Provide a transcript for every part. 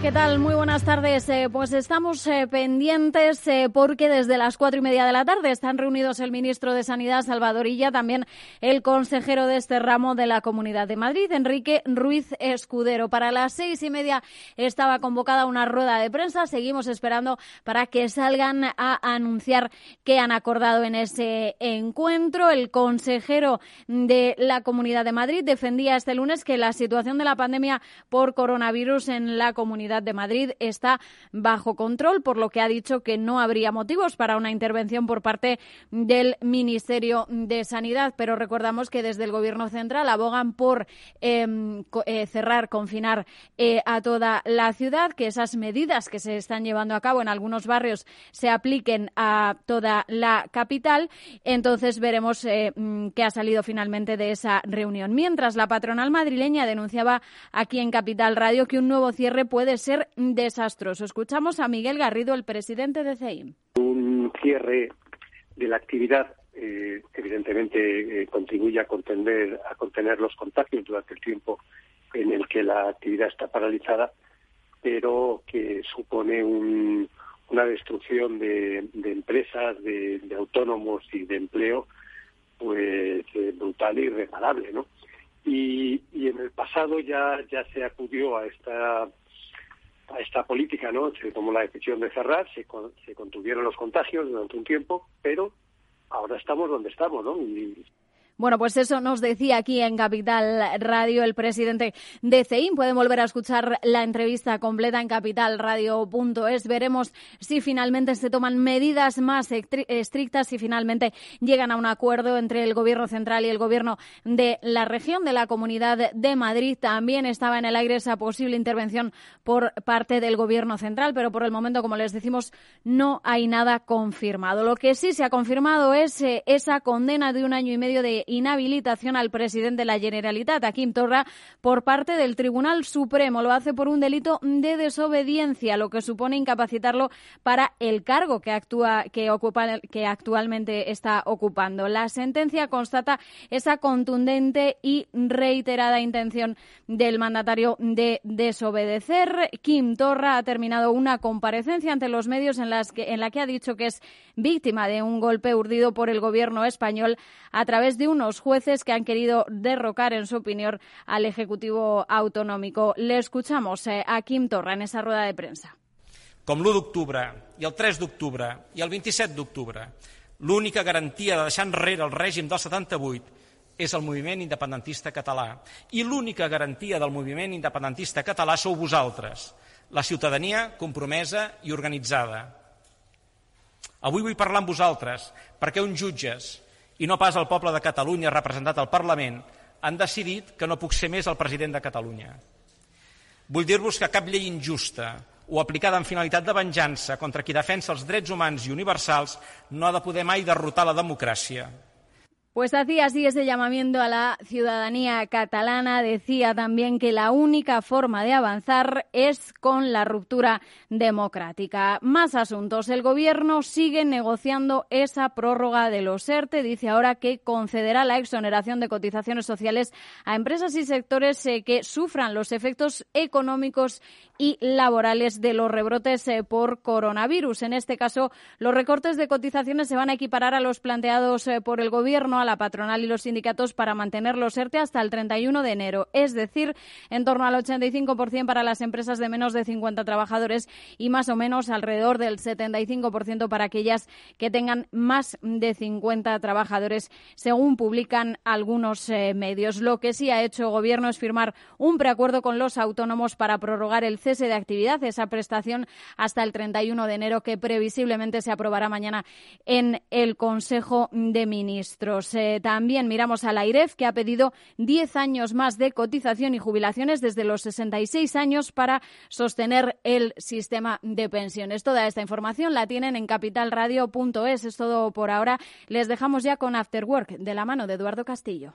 ¿Qué tal? Muy buenas tardes. Eh, pues estamos eh, pendientes eh, porque desde las cuatro y media de la tarde están reunidos el ministro de Sanidad, Salvador Illa, también el consejero de este ramo de la Comunidad de Madrid, Enrique Ruiz Escudero. Para las seis y media estaba convocada una rueda de prensa. Seguimos esperando para que salgan a anunciar qué han acordado en ese encuentro. El consejero de la Comunidad de Madrid defendía este lunes que la situación de la pandemia por coronavirus en la comunidad de Madrid está bajo control, por lo que ha dicho que no habría motivos para una intervención por parte del Ministerio de Sanidad. Pero recordamos que desde el Gobierno central abogan por em, eh, cerrar, confinar eh, a toda la ciudad, que esas medidas que se están llevando a cabo en algunos barrios se apliquen a toda la capital. Entonces veremos eh, mm, qué ha salido finalmente de esa reunión. Mientras la patronal madrileña denunciaba aquí en Capital Radio que un nuevo cierre puede ser desastroso. Escuchamos a Miguel Garrido, el presidente de CEIM. Un cierre de la actividad eh, evidentemente eh, contribuye a contener, a contener los contagios durante el tiempo en el que la actividad está paralizada, pero que supone una destrucción de, empresas, de, autónomos y de empleo, pues eh, brutal e irreparable, ¿no? Y, y, en el pasado ya ya se acudió a esta a esta política, ¿no? Se tomó la decisión de cerrar, se, se contuvieron los contagios durante un tiempo, pero ahora estamos donde estamos, ¿no? Y bueno, pues eso nos decía aquí en Capital Radio el presidente de CEIM. Pueden volver a escuchar la entrevista completa en capitalradio.es. Veremos si finalmente se toman medidas más estrictas, si finalmente llegan a un acuerdo entre el Gobierno central y el Gobierno de la región de la Comunidad de Madrid. También estaba en el aire esa posible intervención por parte del Gobierno central, pero por el momento, como les decimos, no hay nada confirmado. Lo que sí se ha confirmado es eh, esa condena de un año y medio de inhabilitación al presidente de la Generalitat, a Kim Torra, por parte del Tribunal Supremo. Lo hace por un delito de desobediencia, lo que supone incapacitarlo para el cargo que, actúa, que, ocupa, que actualmente está ocupando. La sentencia constata esa contundente y reiterada intención del mandatario de desobedecer. Kim Torra ha terminado una comparecencia ante los medios en, las que, en la que ha dicho que es víctima de un golpe urdido por el gobierno español a través de un unos jueces que han querido derrocar, en su opinión, al Ejecutivo Autonómico. Le escuchamos eh, a Quim Torra en esa rueda de prensa. Com l'1 d'octubre i el 3 d'octubre i el 27 d'octubre, l'única garantia de deixar enrere el règim del 78 és el moviment independentista català. I l'única garantia del moviment independentista català sou vosaltres, la ciutadania compromesa i organitzada. Avui vull parlar amb vosaltres perquè uns jutges i no pas el poble de Catalunya representat al Parlament, han decidit que no puc ser més el president de Catalunya. Vull dir-vos que cap llei injusta o aplicada amb finalitat de venjança contra qui defensa els drets humans i universals no ha de poder mai derrotar la democràcia. Pues hacía así ese llamamiento a la ciudadanía catalana. Decía también que la única forma de avanzar es con la ruptura democrática. Más asuntos. El Gobierno sigue negociando esa prórroga de los ERTE. Dice ahora que concederá la exoneración de cotizaciones sociales a empresas y sectores eh, que sufran los efectos económicos y laborales de los rebrotes eh, por coronavirus. En este caso, los recortes de cotizaciones se van a equiparar a los planteados eh, por el Gobierno la patronal y los sindicatos para mantener los ERTE hasta el 31 de enero, es decir, en torno al 85% para las empresas de menos de 50 trabajadores y más o menos alrededor del 75% para aquellas que tengan más de 50 trabajadores, según publican algunos eh, medios. Lo que sí ha hecho el Gobierno es firmar un preacuerdo con los autónomos para prorrogar el cese de actividad, esa prestación hasta el 31 de enero, que previsiblemente se aprobará mañana en el Consejo de Ministros. Eh, también miramos a la IREF, que ha pedido 10 años más de cotización y jubilaciones desde los 66 años para sostener el sistema de pensiones. Toda esta información la tienen en capitalradio.es. Es todo por ahora. Les dejamos ya con After Work de la mano de Eduardo Castillo.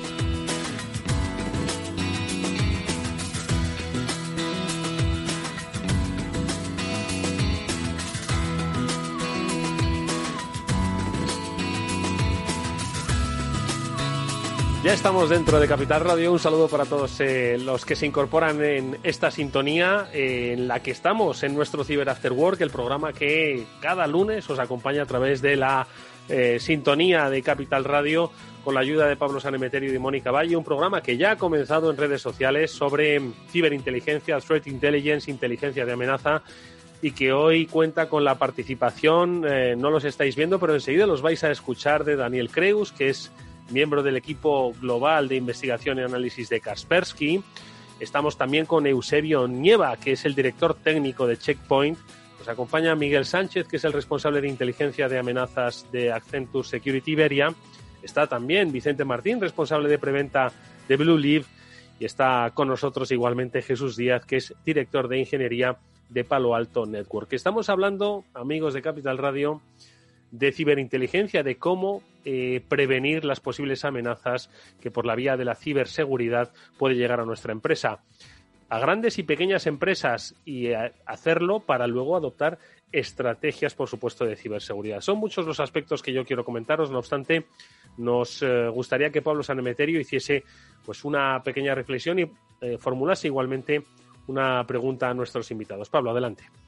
Ya estamos dentro de Capital Radio. Un saludo para todos eh, los que se incorporan en esta sintonía eh, en la que estamos en nuestro Cyber After Work, el programa que cada lunes os acompaña a través de la eh, sintonía de Capital Radio con la ayuda de Pablo Sanemeterio y Mónica Valle, un programa que ya ha comenzado en redes sociales sobre ciberinteligencia, threat intelligence, inteligencia de amenaza y que hoy cuenta con la participación, no los estáis viendo, pero enseguida los vais a escuchar de Daniel Creus, que es miembro del equipo global de investigación y análisis de Kaspersky. Estamos también con Eusebio Nieva, que es el director técnico de Checkpoint. Nos acompaña Miguel Sánchez, que es el responsable de inteligencia de amenazas de Accenture Security Iberia. Está también Vicente Martín, responsable de preventa de Blue Leaf. Y está con nosotros igualmente Jesús Díaz, que es director de ingeniería de Palo Alto Network. Estamos hablando, amigos de Capital Radio, de ciberinteligencia, de cómo eh, prevenir las posibles amenazas que por la vía de la ciberseguridad puede llegar a nuestra empresa. A grandes y pequeñas empresas y eh, hacerlo para luego adoptar estrategias, por supuesto, de ciberseguridad. Son muchos los aspectos que yo quiero comentaros, no obstante, nos eh, gustaría que Pablo Sanemeterio hiciese pues una pequeña reflexión y formulase igualmente una pregunta a nuestros invitados. Pablo, adelante.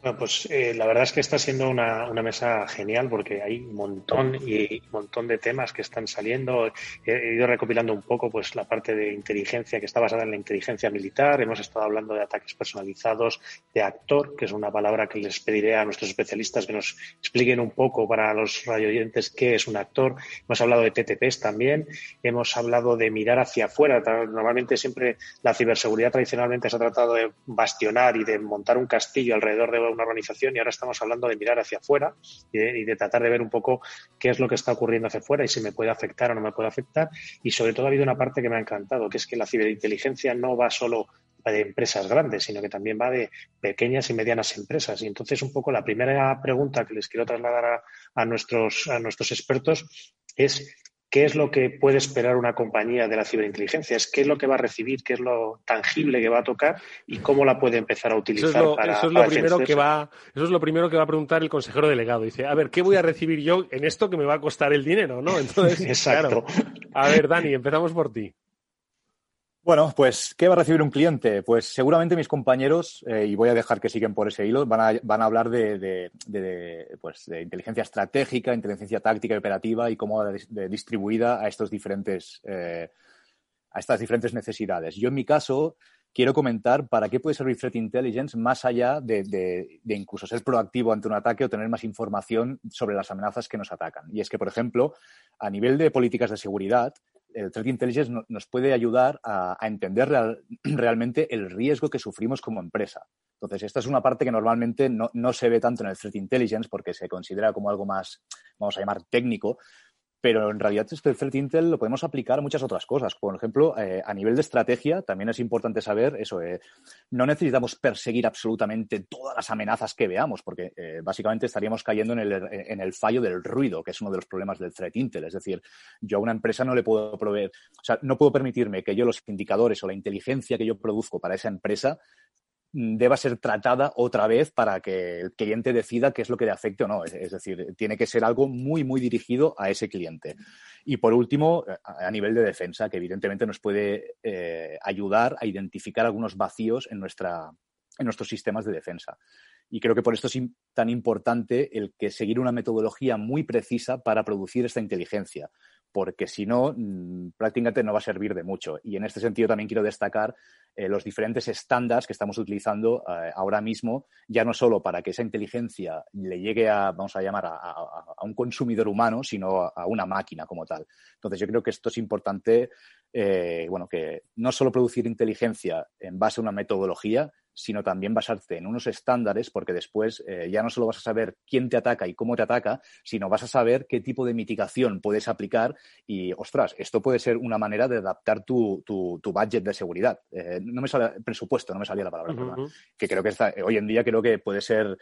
Bueno, pues eh, la verdad es que está siendo una, una, mesa genial porque hay un montón y montón de temas que están saliendo. He, ido recopilando un poco pues la parte de inteligencia que está basada en la inteligencia militar. Hemos estado hablando de ataques personalizados, de actor, que es una palabra que les pediré a nuestros especialistas que nos expliquen un poco para los radioyentes qué es un actor. Hemos hablado de TTPs también. Hemos hablado de mirar hacia afuera. Normalmente siempre la ciberseguridad tradicionalmente se ha tratado de bastionar y de montar un castillo alrededor de una organización y ahora estamos hablando de mirar hacia afuera y de, tratar de ver un poco qué es lo que está ocurriendo hacia afuera y si me puede afectar o no me puede afectar. Y sobre todo ha habido una parte que me ha encantado, que es que la ciberinteligencia no va solo de empresas grandes, sino que también va de pequeñas y medianas empresas. Y entonces, un poco la primera pregunta que les quiero trasladar a, nuestros, a nuestros expertos es ¿Qué es lo que puede esperar una compañía de la ciberinteligencia? Es qué es lo que va a recibir, qué es lo tangible que va a tocar y cómo la puede empezar a utilizar eso es lo, para, eso es lo primero que va Eso es lo primero que va a preguntar el consejero delegado. Dice, a ver, ¿qué voy a recibir yo en esto que me va a costar el dinero? ¿no? Entonces, Exacto. A ver, Dani, empezamos por ti. Bueno, pues, ¿qué va a recibir un cliente? Pues seguramente mis compañeros, eh, y voy a dejar que siguen por ese hilo, van a, van a hablar de, pues, de, inteligencia estratégica, inteligencia táctica y operativa y cómo distribuida a estos diferentes, eh, a estas diferentes necesidades. Yo, en mi caso, quiero comentar para qué puede servir Threat Intelligence más allá de, incluso ser proactivo ante un ataque o tener más información sobre las amenazas que nos atacan. Y es que, por ejemplo, a nivel de políticas de seguridad, el Threat Intelligence nos puede ayudar a, entender realmente el riesgo que sufrimos como empresa. Entonces, esta es una parte que normalmente no, no, se ve tanto en el Threat Intelligence porque se considera como algo más, vamos a llamar, técnico, pero en realidad este Threat Intel lo podemos aplicar a muchas otras cosas. Por ejemplo, eh, a nivel de estrategia también es importante saber eso. Eh, no necesitamos perseguir absolutamente todas las amenazas que veamos, porque eh, básicamente estaríamos cayendo en el, en el, fallo del ruido, que es uno de los problemas del Threat Intel. Es decir, yo a una empresa no le puedo proveer, o sea, no puedo permitirme que yo los indicadores o la inteligencia que yo produzco para esa empresa deba ser tratada otra vez para que el cliente decida qué es lo que le afecte o no. Es, decir, tiene que ser algo muy, muy dirigido a ese cliente. Y por último, a, nivel de defensa, que evidentemente nos puede eh, ayudar a identificar algunos vacíos en, nuestra, en nuestros sistemas de defensa. Y creo que por esto es tan importante el que seguir una metodología muy precisa para producir esta inteligencia. Porque si no, mm, prácticamente no va a servir de mucho. Y en este sentido también quiero destacar eh, los diferentes estándares que estamos utilizando eh, ahora mismo, ya no solo para que esa inteligencia le llegue a, vamos a llamar, a, un consumidor humano, sino a, una máquina como tal. Entonces, yo creo que esto es importante, eh, bueno, que no solo producir inteligencia en base a una metodología, sino también basarte en unos estándares, porque después eh, ya no solo vas a saber quién te ataca y cómo te ataca, sino vas a saber qué tipo de mitigación puedes aplicar y, ostras, esto puede ser una manera de adaptar tu, tu, budget de seguridad. Eh, no me sale presupuesto, no me salía la palabra, que creo que está, hoy en día creo que puede ser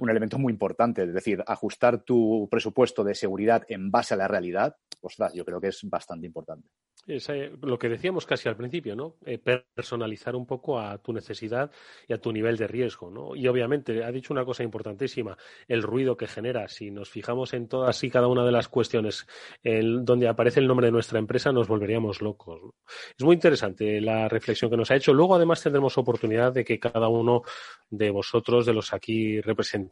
un elemento muy importante, es decir, ajustar tu presupuesto de seguridad en base a la realidad, ostras, yo creo que es bastante importante. Es eh, lo que decíamos casi al principio, ¿no? Eh, personalizar un poco a tu necesidad y a tu nivel de riesgo, ¿no? Y obviamente, ha dicho una cosa importantísima, el ruido que genera. Si nos fijamos en todas y cada una de las cuestiones en donde aparece el nombre de nuestra empresa, nos volveríamos locos. Es muy interesante la reflexión que nos ha hecho. Luego, además, tendremos oportunidad de que cada uno de vosotros, de los aquí representados,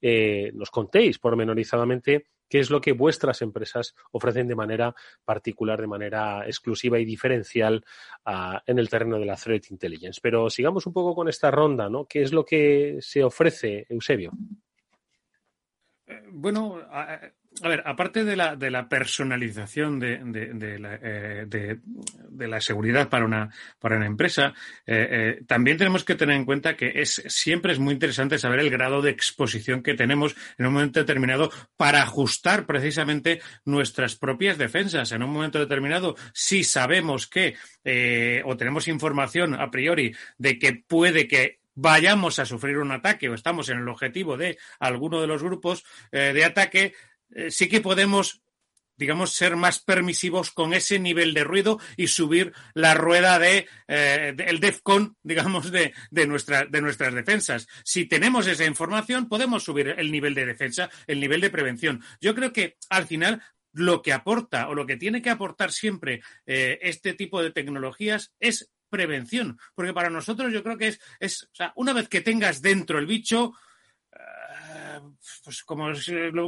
eh, nos contéis pormenorizadamente qué es lo que vuestras empresas ofrecen de manera particular, de manera exclusiva y diferencial ah, en el terreno de la threat intelligence. Pero sigamos un poco con esta ronda, ¿no? ¿Qué es lo que se ofrece, Eusebio? Bueno, a ver, aparte de la, de la personalización de, de, la, eh, la, seguridad para una, para una empresa, eh, eh, también tenemos que tener en cuenta que es, siempre es muy interesante saber el grado de exposición que tenemos en un momento determinado para ajustar precisamente nuestras propias defensas. En un momento determinado, si sabemos que o tenemos información a priori de que puede que vayamos a sufrir un ataque o estamos en el objetivo de alguno de los grupos de ataque, eh, sí que podemos digamos, ser más permisivos con ese nivel de ruido y subir la rueda de, eh, el DEFCON, digamos, de, de, de nuestras defensas. Si tenemos esa información, podemos subir el nivel de defensa, el nivel de prevención. Yo creo que al final lo que aporta o lo que tiene que aportar siempre eh, este tipo de tecnologías es prevención, porque para nosotros yo creo que es, es o sea, una vez que tengas dentro el bicho, pues como,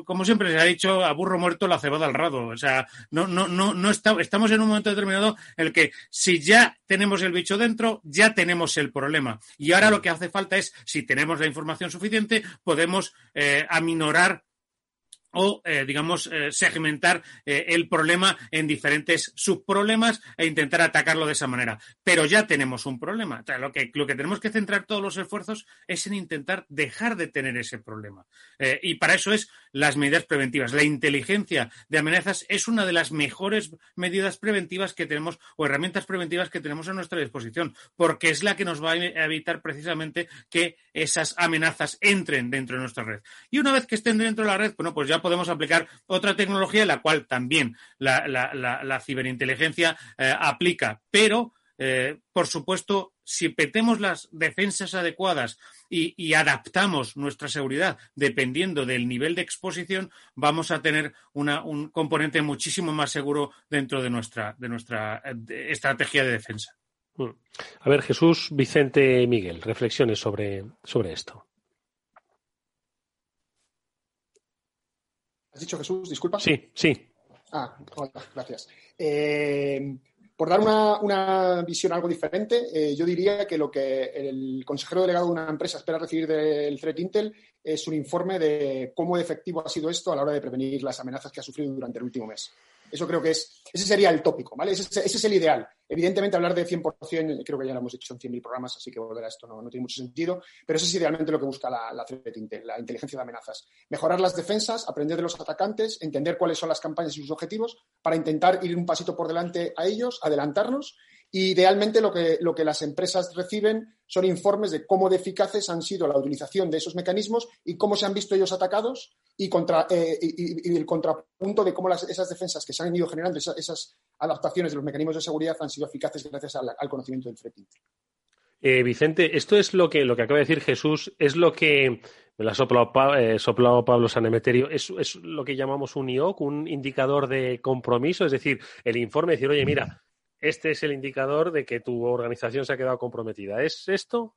como siempre se ha dicho, a burro muerto la cebada al rado. O sea, no, no, no, no estamos en un momento determinado en el que si ya tenemos el bicho dentro, ya tenemos el problema. Y ahora lo que hace falta es, si tenemos la información suficiente, podemos eh, aminorar o, eh, digamos, eh, segmentar eh, el problema en diferentes subproblemas e intentar atacarlo de esa manera. Pero ya tenemos un problema. Lo, que, lo que tenemos que centrar todos los esfuerzos es en intentar dejar de tener ese problema. y para eso es las medidas preventivas. La inteligencia de amenazas es una de las mejores medidas preventivas que tenemos o herramientas preventivas que tenemos a nuestra disposición, porque es la que nos va a evitar precisamente que esas amenazas entren dentro de nuestra red. Y una vez que estén dentro de la red, bueno, pues ya podemos aplicar otra tecnología la cual también la, ciberinteligencia eh, aplica, pero eh, por supuesto, si petemos las defensas adecuadas y, adaptamos nuestra seguridad dependiendo del nivel de exposición, vamos a tener un componente muchísimo más seguro dentro de nuestra, de nuestra estrategia de defensa. Mm. A ver, Jesús, Vicente, Miguel, reflexiones sobre, sobre esto. ¿Has dicho Jesús? Disculpa. Sí, sí. Ah, hola, gracias. Eh, por dar una, visión algo diferente, eh, yo diría que lo que el consejero delegado de una empresa espera recibir del Threat Intel es un informe de cómo efectivo ha sido esto a la hora de prevenir las amenazas que ha sufrido durante el último mes. Eso creo que es, ese sería el tópico, ¿vale? Ese, es el ideal. Evidentemente, hablar de 100%, creo que ya lo hemos hecho en 100.000 programas, así que volver a esto no, tiene mucho sentido, pero eso es idealmente lo que busca la, la la inteligencia de amenazas. Mejorar las defensas, aprender de los atacantes, entender cuáles son las campañas y sus objetivos para intentar ir un pasito por delante a ellos, adelantarnos idealmente lo que, lo que las empresas reciben son informes de cómo de eficaces han sido la utilización de esos mecanismos y cómo se han visto ellos atacados y, contra, eh, y, el contrapunto de cómo las, esas defensas que se han ido generando, esas, adaptaciones de los mecanismos de seguridad han sido eficaces gracias al, conocimiento del threat eh, Vicente, esto es lo que, lo que acaba de decir Jesús, es lo que me lo ha soplado, eh, Pablo Sanemeterio, es, es, lo que llamamos un IOC, un indicador de compromiso, es decir, el informe decir, oye, mira, este es el indicador de que tu organización se ha quedado comprometida. ¿Es esto?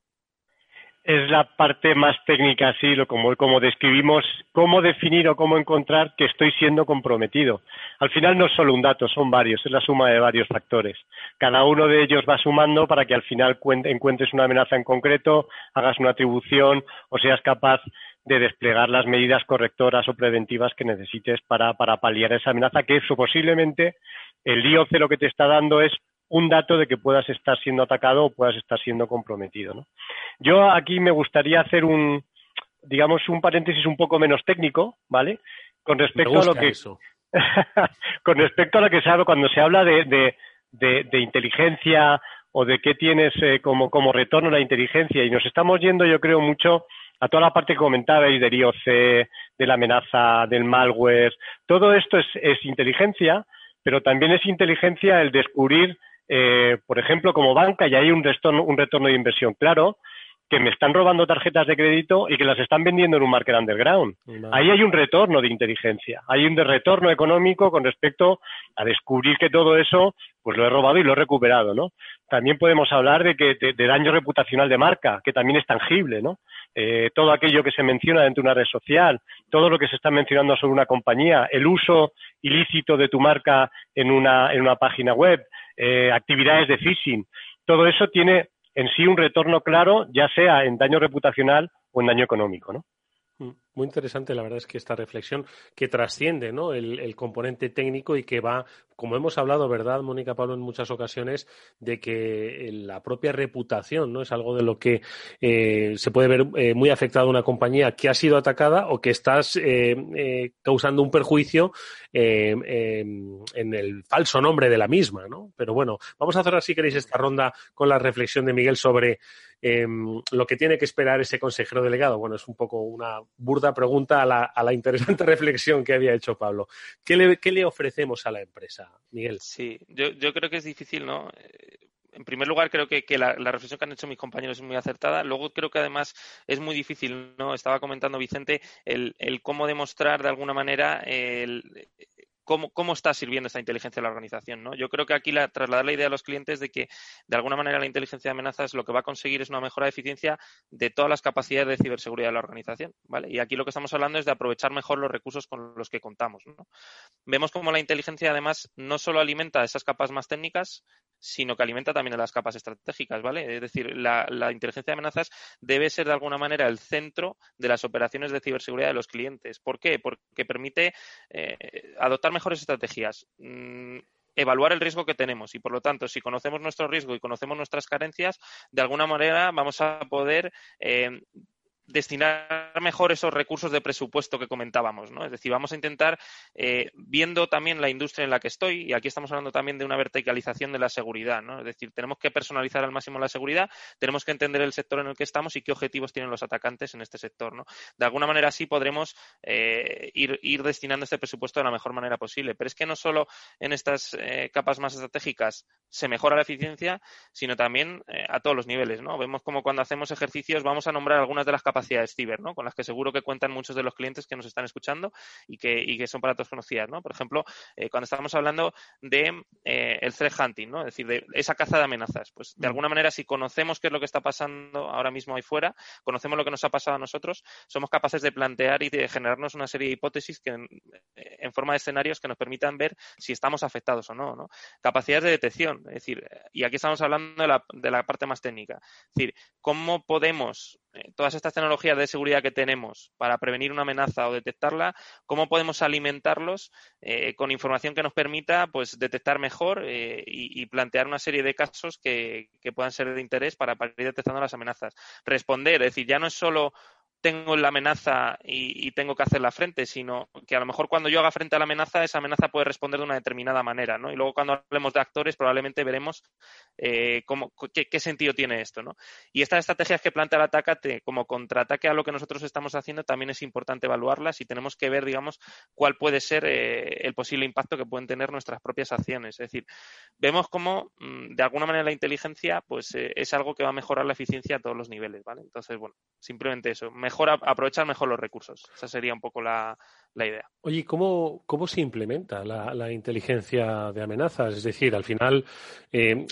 es la parte más técnica, así, lo, como, como describimos, cómo definir o cómo encontrar que estoy siendo comprometido. Al final no es solo un dato, son varios, es la suma de varios factores. Cada uno de ellos va sumando para que al final encuentres una amenaza en concreto, hagas una atribución o seas capaz de desplegar las medidas correctoras o preventivas que necesites para, para paliar esa amenaza, que eso posiblemente el IOC lo que te está dando es un dato de que puedas estar siendo atacado o puedas estar siendo comprometido. ¿no? Yo aquí me gustaría hacer un, digamos, un paréntesis un poco menos técnico, ¿vale? Con respecto a lo que con respecto a lo que se habla cuando se habla de, de, inteligencia o de qué tienes eh, como, como retorno la inteligencia y nos estamos yendo, yo creo, mucho a toda la parte que comentabais del IOC, de la amenaza, del malware. Todo esto es, es inteligencia, pero también es inteligencia el descubrir eh, por ejemplo, como banca y hay un retorno, un retorno de inversión claro, que me están robando tarjetas de crédito y que las están vendiendo en un market underground. Ahí hay un retorno de inteligencia, hay un retorno económico con respecto a descubrir que todo eso, pues lo he robado y lo he recuperado, ¿no? También podemos hablar de que de, daño reputacional de marca, que también es tangible, ¿no? Eh, todo aquello que se menciona dentro de una red social, todo lo que se está mencionando sobre una compañía, el uso ilícito de tu marca en una, en una página web, eh, actividades de phishing. Todo eso tiene en sí un retorno claro, ya sea en daño reputacional o en daño económico, ¿no? Muy interesante, la verdad es que esta reflexión que trasciende ¿no? el, componente técnico y que va, como hemos hablado, ¿verdad, Mónica Pablo, en muchas ocasiones, de que la propia reputación no es algo de lo que eh, se puede ver eh, muy afectado una compañía que ha sido atacada o que estás eh, causando un perjuicio en el falso nombre de la misma. ¿no? Pero bueno, vamos a cerrar, si queréis, esta ronda con la reflexión de Miguel sobre lo que tiene que esperar ese consejero delegado. Bueno, es un poco una burda pregunta a la, interesante reflexión que había hecho Pablo. ¿Qué le, ofrecemos a la empresa, Miguel? Sí, yo, creo que es difícil, ¿no? Eh, en primer lugar, creo que, la, reflexión que han hecho mis compañeros es muy acertada. Luego, creo que además es muy difícil, ¿no? Estaba comentando Vicente el cómo demostrar de alguna manera el, cómo, está sirviendo esta inteligencia a la organización. ¿no? Yo creo que aquí la, trasladar la idea a los clientes de que de alguna manera la inteligencia de amenazas lo que va a conseguir es una mejora de eficiencia de todas las capacidades de ciberseguridad de la organización. ¿vale? Y aquí lo que estamos hablando es de aprovechar mejor los recursos con los que contamos. Vemos cómo la inteligencia además no solo alimenta esas capas más técnicas, sino que alimenta también a las capas estratégicas, ¿vale? Es decir, la, inteligencia de amenazas debe ser de alguna manera el centro de las operaciones de ciberseguridad de los clientes. ¿Por qué? Porque permite eh, adoptar mejores estrategias. Mm, evaluar el riesgo que tenemos y por lo tanto si conocemos nuestro riesgo y conocemos nuestras carencias de alguna manera vamos a poder eh, destinar mejor esos recursos de presupuesto que comentábamos. Es decir, vamos a intentar, eh, viendo también la industria en la que estoy, y aquí estamos hablando también de una verticalización de la seguridad, ¿no? Es decir, tenemos que personalizar al máximo la seguridad, tenemos que entender el sector en el que estamos y qué objetivos tienen los atacantes en este sector. De alguna manera así podremos eh, ir, destinando este presupuesto de la mejor manera posible. Pero es que no solo en estas eh, capas más estratégicas se mejora la eficiencia, sino también a todos los niveles, ¿no? Vemos como cuando hacemos ejercicios vamos a nombrar algunas de las capacidades capacidades ciber, ¿no? Con las que seguro que cuentan muchos de los clientes que nos están escuchando y que, y que son para todos conocidas, ¿no? Por ejemplo, eh, cuando estamos hablando de eh, el threat hunting, ¿no? Es decir, de esa caza de amenazas. Pues de mm. alguna manera, si conocemos qué es lo que está pasando ahora mismo ahí fuera, conocemos lo que nos ha pasado a nosotros, somos capaces de plantear y de generarnos una serie de hipótesis que en, en forma de escenarios que nos permitan ver si estamos afectados o no, ¿no? Capacidades de detección, es decir, y aquí estamos hablando de la, de la parte más técnica. Es decir, cómo podemos eh, todas estas tecnologías de seguridad que tenemos para prevenir una amenaza o detectarla, cómo podemos alimentarlos eh, con información que nos permita pues detectar mejor eh, y, plantear una serie de casos que, que, puedan ser de interés para, para ir detectando las amenazas. Responder, es decir, ya no es solo tengo la amenaza y, tengo que hacer la frente, sino que a lo mejor cuando yo haga frente a la amenaza, esa amenaza puede responder de una determinada manera, ¿no? Y luego cuando hablemos de actores, probablemente veremos eh, cómo, qué, sentido tiene esto, ¿no? Y estas estrategias que plantea el ataque como contraataque a lo que nosotros estamos haciendo, también es importante evaluarlas y tenemos que ver, digamos, cuál puede ser eh, el posible impacto que pueden tener nuestras propias acciones. Es decir, vemos cómo, mm, de alguna manera, la inteligencia, pues, eh, es algo que va a mejorar la eficiencia a todos los niveles, ¿vale? Entonces, bueno, simplemente eso. Me mejor aprovechar mejor los recursos. Esa sería un poco la, idea. Oye, ¿cómo, ¿cómo se implementa la, inteligencia de amenazas? Es decir, al final eh,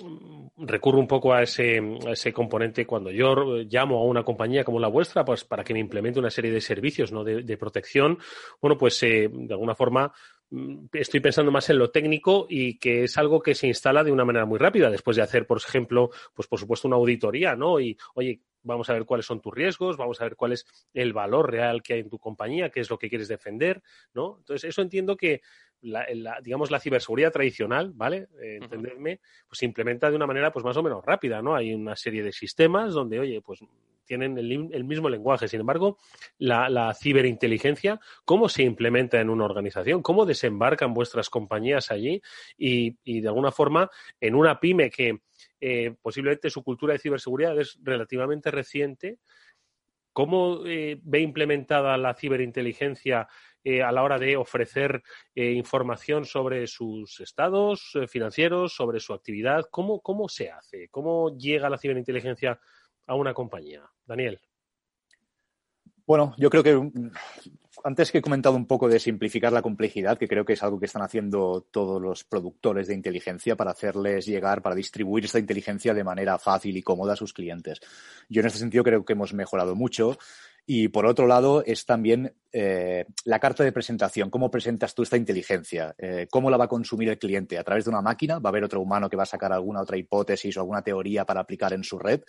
recurro un poco a ese, ese componente cuando yo llamo a una compañía como la vuestra pues para que me implemente una serie de servicios ¿no? de, protección. Bueno, pues eh, de alguna forma Mm, estoy pensando más en lo técnico y que es algo que se instala de una manera muy rápida después de hacer, por ejemplo, pues por supuesto una auditoría, ¿no? Y, oye, vamos a ver cuáles son tus riesgos, vamos a ver cuál es el valor real que hay en tu compañía, qué es lo que quieres defender, ¿no? Entonces, eso entiendo que la, digamos, la ciberseguridad tradicional, ¿vale? Eh, entenderme, pues se implementa de una manera pues más o menos rápida, ¿no? Hay una serie de sistemas donde, oye, pues tienen el, mismo lenguaje. Sin embargo, la, ciberinteligencia, ¿cómo se implementa en una organización? ¿Cómo desembarcan vuestras compañías allí? Y, de alguna forma, en una pyme que eh, posiblemente su cultura de ciberseguridad es relativamente reciente, ¿cómo eh, ve implementada la ciberinteligencia eh, a la hora de ofrecer información sobre sus estados financieros, sobre su actividad? ¿Cómo, ¿Cómo se hace? ¿Cómo llega la ciberinteligencia a una compañía? Daniel. Bueno, yo creo que mm, antes que he comentado un poco de simplificar la complejidad, que creo que es algo que están haciendo todos los productores de inteligencia para hacerles llegar, para distribuir esta inteligencia de manera fácil y cómoda a sus clientes. Yo en este sentido creo que hemos mejorado mucho. Y por otro lado es también eh, la carta de presentación. ¿Cómo presentas tú esta inteligencia? Eh, ¿Cómo la va a consumir el cliente? ¿A través de una máquina? ¿Va a haber otro humano que va a sacar alguna otra hipótesis o alguna teoría para aplicar en su red?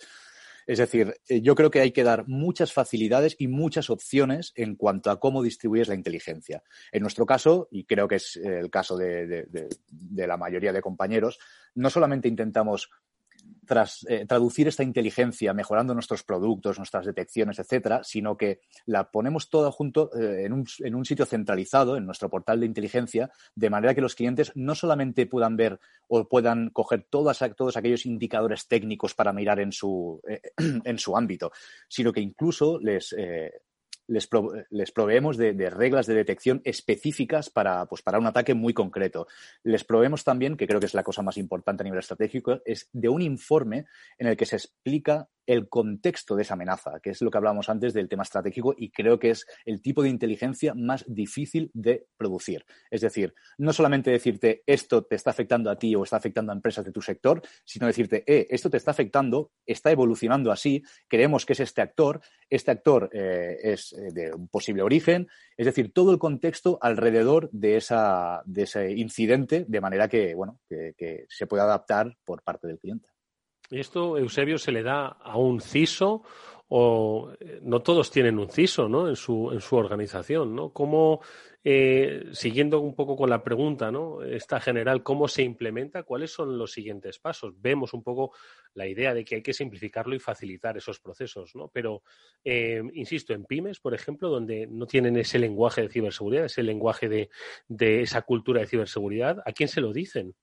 Es decir, eh, yo creo que hay que dar muchas facilidades y muchas opciones en cuanto a cómo distribuyes la inteligencia. En nuestro caso, y creo que es el caso de, de la mayoría de compañeros, no solamente intentamos tras eh, traducir esta inteligencia, mejorando nuestros productos, nuestras detecciones, etcétera, sino que la ponemos toda junto eh, en, un, sitio centralizado, en nuestro portal de inteligencia, de manera que los clientes no solamente puedan ver o puedan coger todos aquellos indicadores técnicos para mirar en su, eh, en su ámbito, sino que incluso les, les, les proveemos de, reglas de detección específicas para, pues, para un ataque muy concreto. Les proveemos también, que creo que es la cosa más importante a nivel estratégico, es de un informe en el que se explica el contexto de esa amenaza, que es lo que hablábamos antes del tema estratégico y creo que es el tipo de inteligencia más difícil de producir. Es decir, no solamente decirte esto te está afectando a ti o está afectando a empresas de tu sector, sino decirte, eh, esto te está afectando, está evolucionando así, creemos que es este actor, este actor eh, es eh, de un posible origen, es decir, todo el contexto alrededor de, esa, de ese incidente, de manera que, bueno, que se pueda adaptar por parte del cliente. ¿Y esto, Eusebio, se le da a un CISO o eh, no todos tienen un CISO ¿no? en, su, en su organización? ¿no? ¿Cómo, eh, siguiendo un poco con la pregunta, ¿no? esta general, ¿cómo se implementa? ¿Cuáles son los siguientes pasos? Vemos un poco la idea de que hay que simplificarlo y facilitar esos procesos, ¿no? Pero, eh, insisto, en pymes, por ejemplo, donde no tienen ese lenguaje de ciberseguridad, ese lenguaje de, de esa cultura de ciberseguridad, ¿a quién se lo dicen?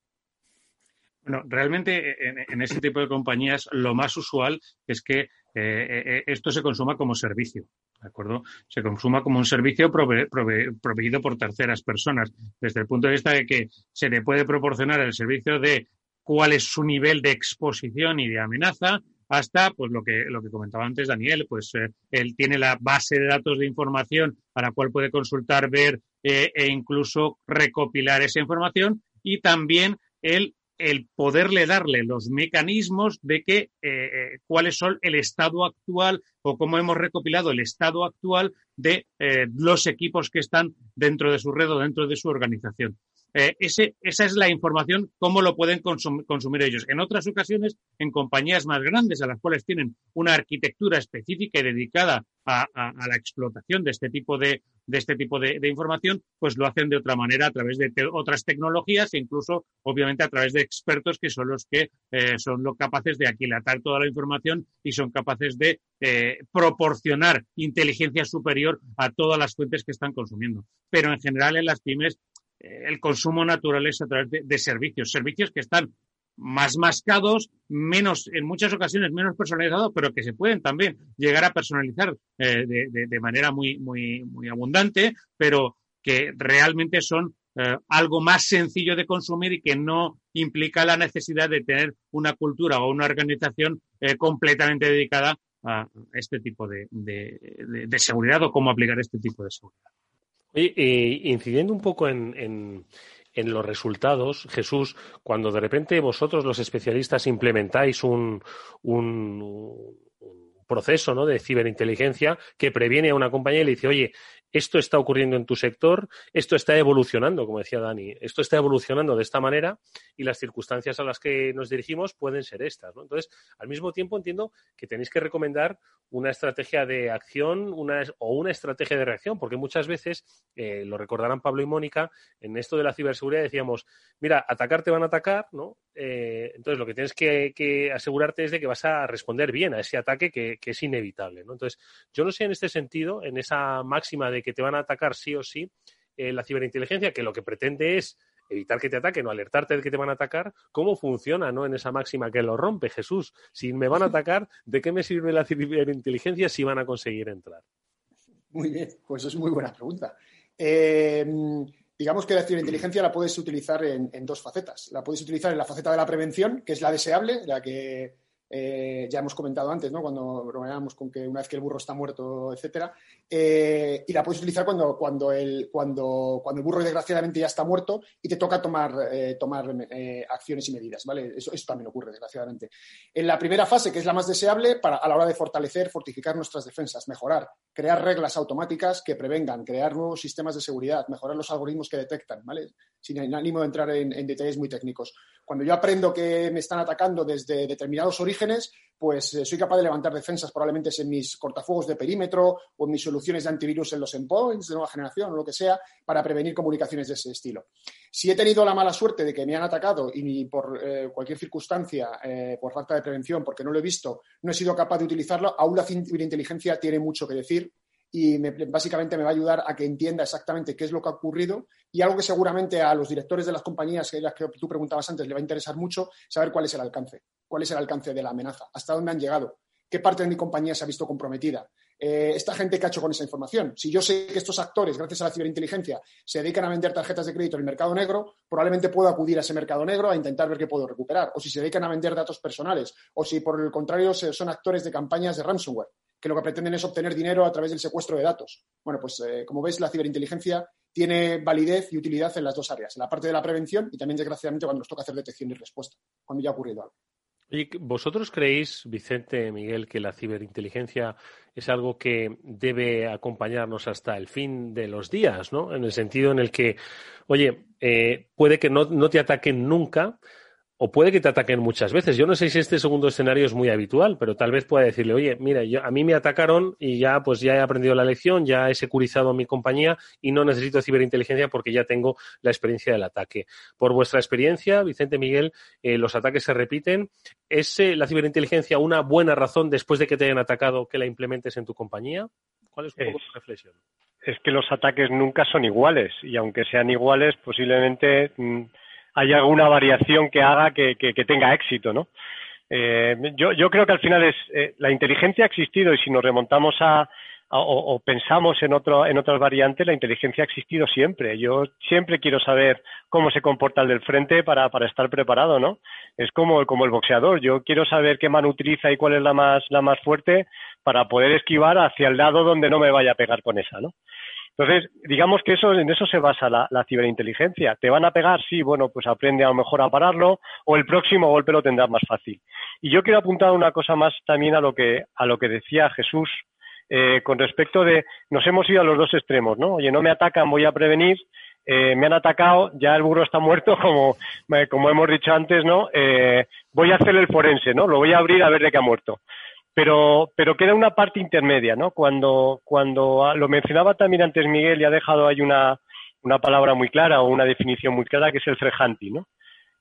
Bueno, realmente eh, en, ese tipo de compañías lo más usual es que eh, eh, esto se consuma como servicio. ¿De acuerdo? Se consuma como un servicio proveído por terceras personas, desde el punto de vista de que se le puede proporcionar el servicio de cuál es su nivel de exposición y de amenaza, hasta pues lo que lo que comentaba antes Daniel, pues él tiene la base de datos de información a la cual puede consultar, ver e incluso recopilar esa información y también él el poderle darle los mecanismos de que eh, eh, cuáles son el estado actual o cómo hemos recopilado el estado actual de eh, los equipos que están dentro de su red o dentro de su organización. Eh, ese, esa es la información, cómo lo pueden consumir ellos. En otras ocasiones, en compañías más grandes, a las cuales tienen una arquitectura específica y dedicada a, la explotación de este tipo de, de este tipo de, información, pues lo hacen de otra manera a través de otras tecnologías e incluso, obviamente, a través de expertos que son los que eh, son los capaces de aquilatar toda la información y son capaces de eh, proporcionar inteligencia superior a todas las fuentes que están consumiendo. Pero en general en las pymes eh, el consumo natural es a través de, servicios, servicios que están más mascados, menos, en muchas ocasiones menos personalizados, pero que se pueden también llegar a personalizar eh, de, manera muy, muy, abundante, pero que realmente son eh, algo más sencillo de consumir y que no implica la necesidad de tener una cultura o una organización completamente dedicada a este tipo de, de, seguridad o cómo aplicar este tipo de seguridad. Oye, incidiendo un poco en, en los resultados, Jesús, cuando de repente vosotros los especialistas implementáis un, un, proceso ¿no? de ciberinteligencia que previene a una compañía y le dice, oye, esto está ocurriendo en tu sector, esto está evolucionando, como decía Dani, esto está evolucionando de esta manera y las circunstancias a las que nos dirigimos pueden ser estas. Entonces, al mismo tiempo entiendo que tenéis que recomendar una estrategia de acción o una estrategia de reacción, porque muchas veces, eh, lo recordarán Pablo y Mónica, en esto de la ciberseguridad decíamos, mira, atacar te van a atacar, ¿no? Eh, entonces, lo que tienes que, asegurarte es de que vas a responder bien a ese ataque que, es inevitable. Entonces, yo no sé en este sentido, en esa máxima de que te van a atacar sí o sí, eh, la ciberinteligencia, que lo que pretende es evitar que te ataquen o alertarte de que te van a atacar, ¿cómo funciona ¿no? en esa máxima que lo rompe Jesús? Si me van a atacar, ¿de qué me sirve la ciberinteligencia si van a conseguir entrar? Muy bien, pues es muy buena pregunta. Eh, digamos que la ciberinteligencia la puedes utilizar en, dos facetas. La puedes utilizar en la faceta de la prevención, que es la deseable, la que eh, ya hemos comentado antes, ¿no? Cuando bromeábamos con que una vez que el burro está muerto, etcétera. Eh, y la puedes utilizar cuando, cuando, el, cuando, cuando el burro desgraciadamente ya está muerto y te toca tomar, eh, tomar acciones y medidas, ¿vale? Eso, también ocurre, desgraciadamente. En la primera fase, que es la más deseable, para, a la hora de fortalecer, fortificar nuestras defensas, mejorar, crear reglas automáticas que prevengan, crear nuevos sistemas de seguridad, mejorar los algoritmos que detectan, ¿vale? Sin ánimo de entrar en, en detalles muy técnicos. Cuando yo aprendo que me están atacando desde determinados orígenes, pues eh, soy capaz de levantar defensas probablemente en mis cortafuegos de perímetro o en mis soluciones de antivirus en los endpoints de nueva generación o lo que sea para prevenir comunicaciones de ese estilo. Si he tenido la mala suerte de que me han atacado y por eh, cualquier circunstancia, eh, por falta de prevención, porque no lo he visto, no he sido capaz de utilizarlo, aún la ciberinteligencia tiene mucho que decir y básicamente me va a ayudar a que entienda exactamente qué es lo que ha ocurrido y algo que seguramente a los directores de las compañías, que las que tú preguntabas antes, le va a interesar mucho saber cuál es el alcance, cuál es el alcance de la amenaza, hasta dónde han llegado, qué parte de mi compañía se ha visto comprometida. Eh, esta gente que ha hecho con esa información. Si yo sé que estos actores, gracias a la ciberinteligencia, se dedican a vender tarjetas de crédito en el mercado negro, probablemente puedo acudir a ese mercado negro a intentar ver qué puedo recuperar. O si se dedican a vender datos personales, o si por el contrario son actores de campañas de ransomware que lo que pretenden es obtener dinero a través del secuestro de datos. Bueno, pues eh, como ves, la ciberinteligencia tiene validez y utilidad en las dos áreas, en la parte de la prevención y también, desgraciadamente, cuando nos toca hacer detección y respuesta, cuando ya ha ocurrido algo. ¿Y vosotros creéis, Vicente, Miguel, que la ciberinteligencia es algo que debe acompañarnos hasta el fin de los días, ¿no? En el sentido en el que, oye, eh, puede que no te ataquen nunca, o puede que te ataquen muchas veces. Yo no sé si este segundo escenario es muy habitual, pero tal vez pueda decirle, oye, mira, yo, a mí me atacaron y ya pues ya he aprendido la lección, ya he securizado mi compañía y no necesito ciberinteligencia porque ya tengo la experiencia del ataque. Por vuestra experiencia, Vicente Miguel, eh, los ataques se repiten. ¿Es eh, la ciberinteligencia una buena razón después de que te hayan atacado que la implementes en tu compañía? ¿Cuál es un poco tu reflexión? Es que los ataques nunca son iguales y aunque sean iguales, posiblemente... Mm, hay alguna variación que haga que, tenga éxito, ¿no? Eh, yo, yo, creo que al final es eh, la inteligencia ha existido y si nos remontamos a, o, pensamos en otro en otras variantes la inteligencia ha existido siempre. Yo siempre quiero saber cómo se comporta el del frente para, para estar preparado no es como como el boxeador. Yo quiero saber qué mano utiliza y cuál es la más la más fuerte para poder esquivar hacia el lado donde no me vaya a pegar con esa no entonces, digamos que eso, en eso se basa la, ciberinteligencia. ¿Te van a pegar? Sí, bueno, pues aprende a lo mejor a pararlo o el próximo golpe lo tendrás más fácil. Y yo quiero apuntar una cosa más también a lo que, a lo que decía Jesús eh, con respecto de, nos hemos ido a los dos extremos, ¿no? Oye, no me atacan, voy a prevenir, eh, me han atacado, ya el burro está muerto, como, eh, como hemos dicho antes, ¿no? voy a hacer el forense, ¿no? Lo voy a abrir a ver de qué ha muerto. Pero, pero queda una parte intermedia, ¿no? Cuando, cuando lo mencionaba también antes Miguel y ha dejado ahí una, una palabra muy clara o una definición muy clara que es el threat ¿no?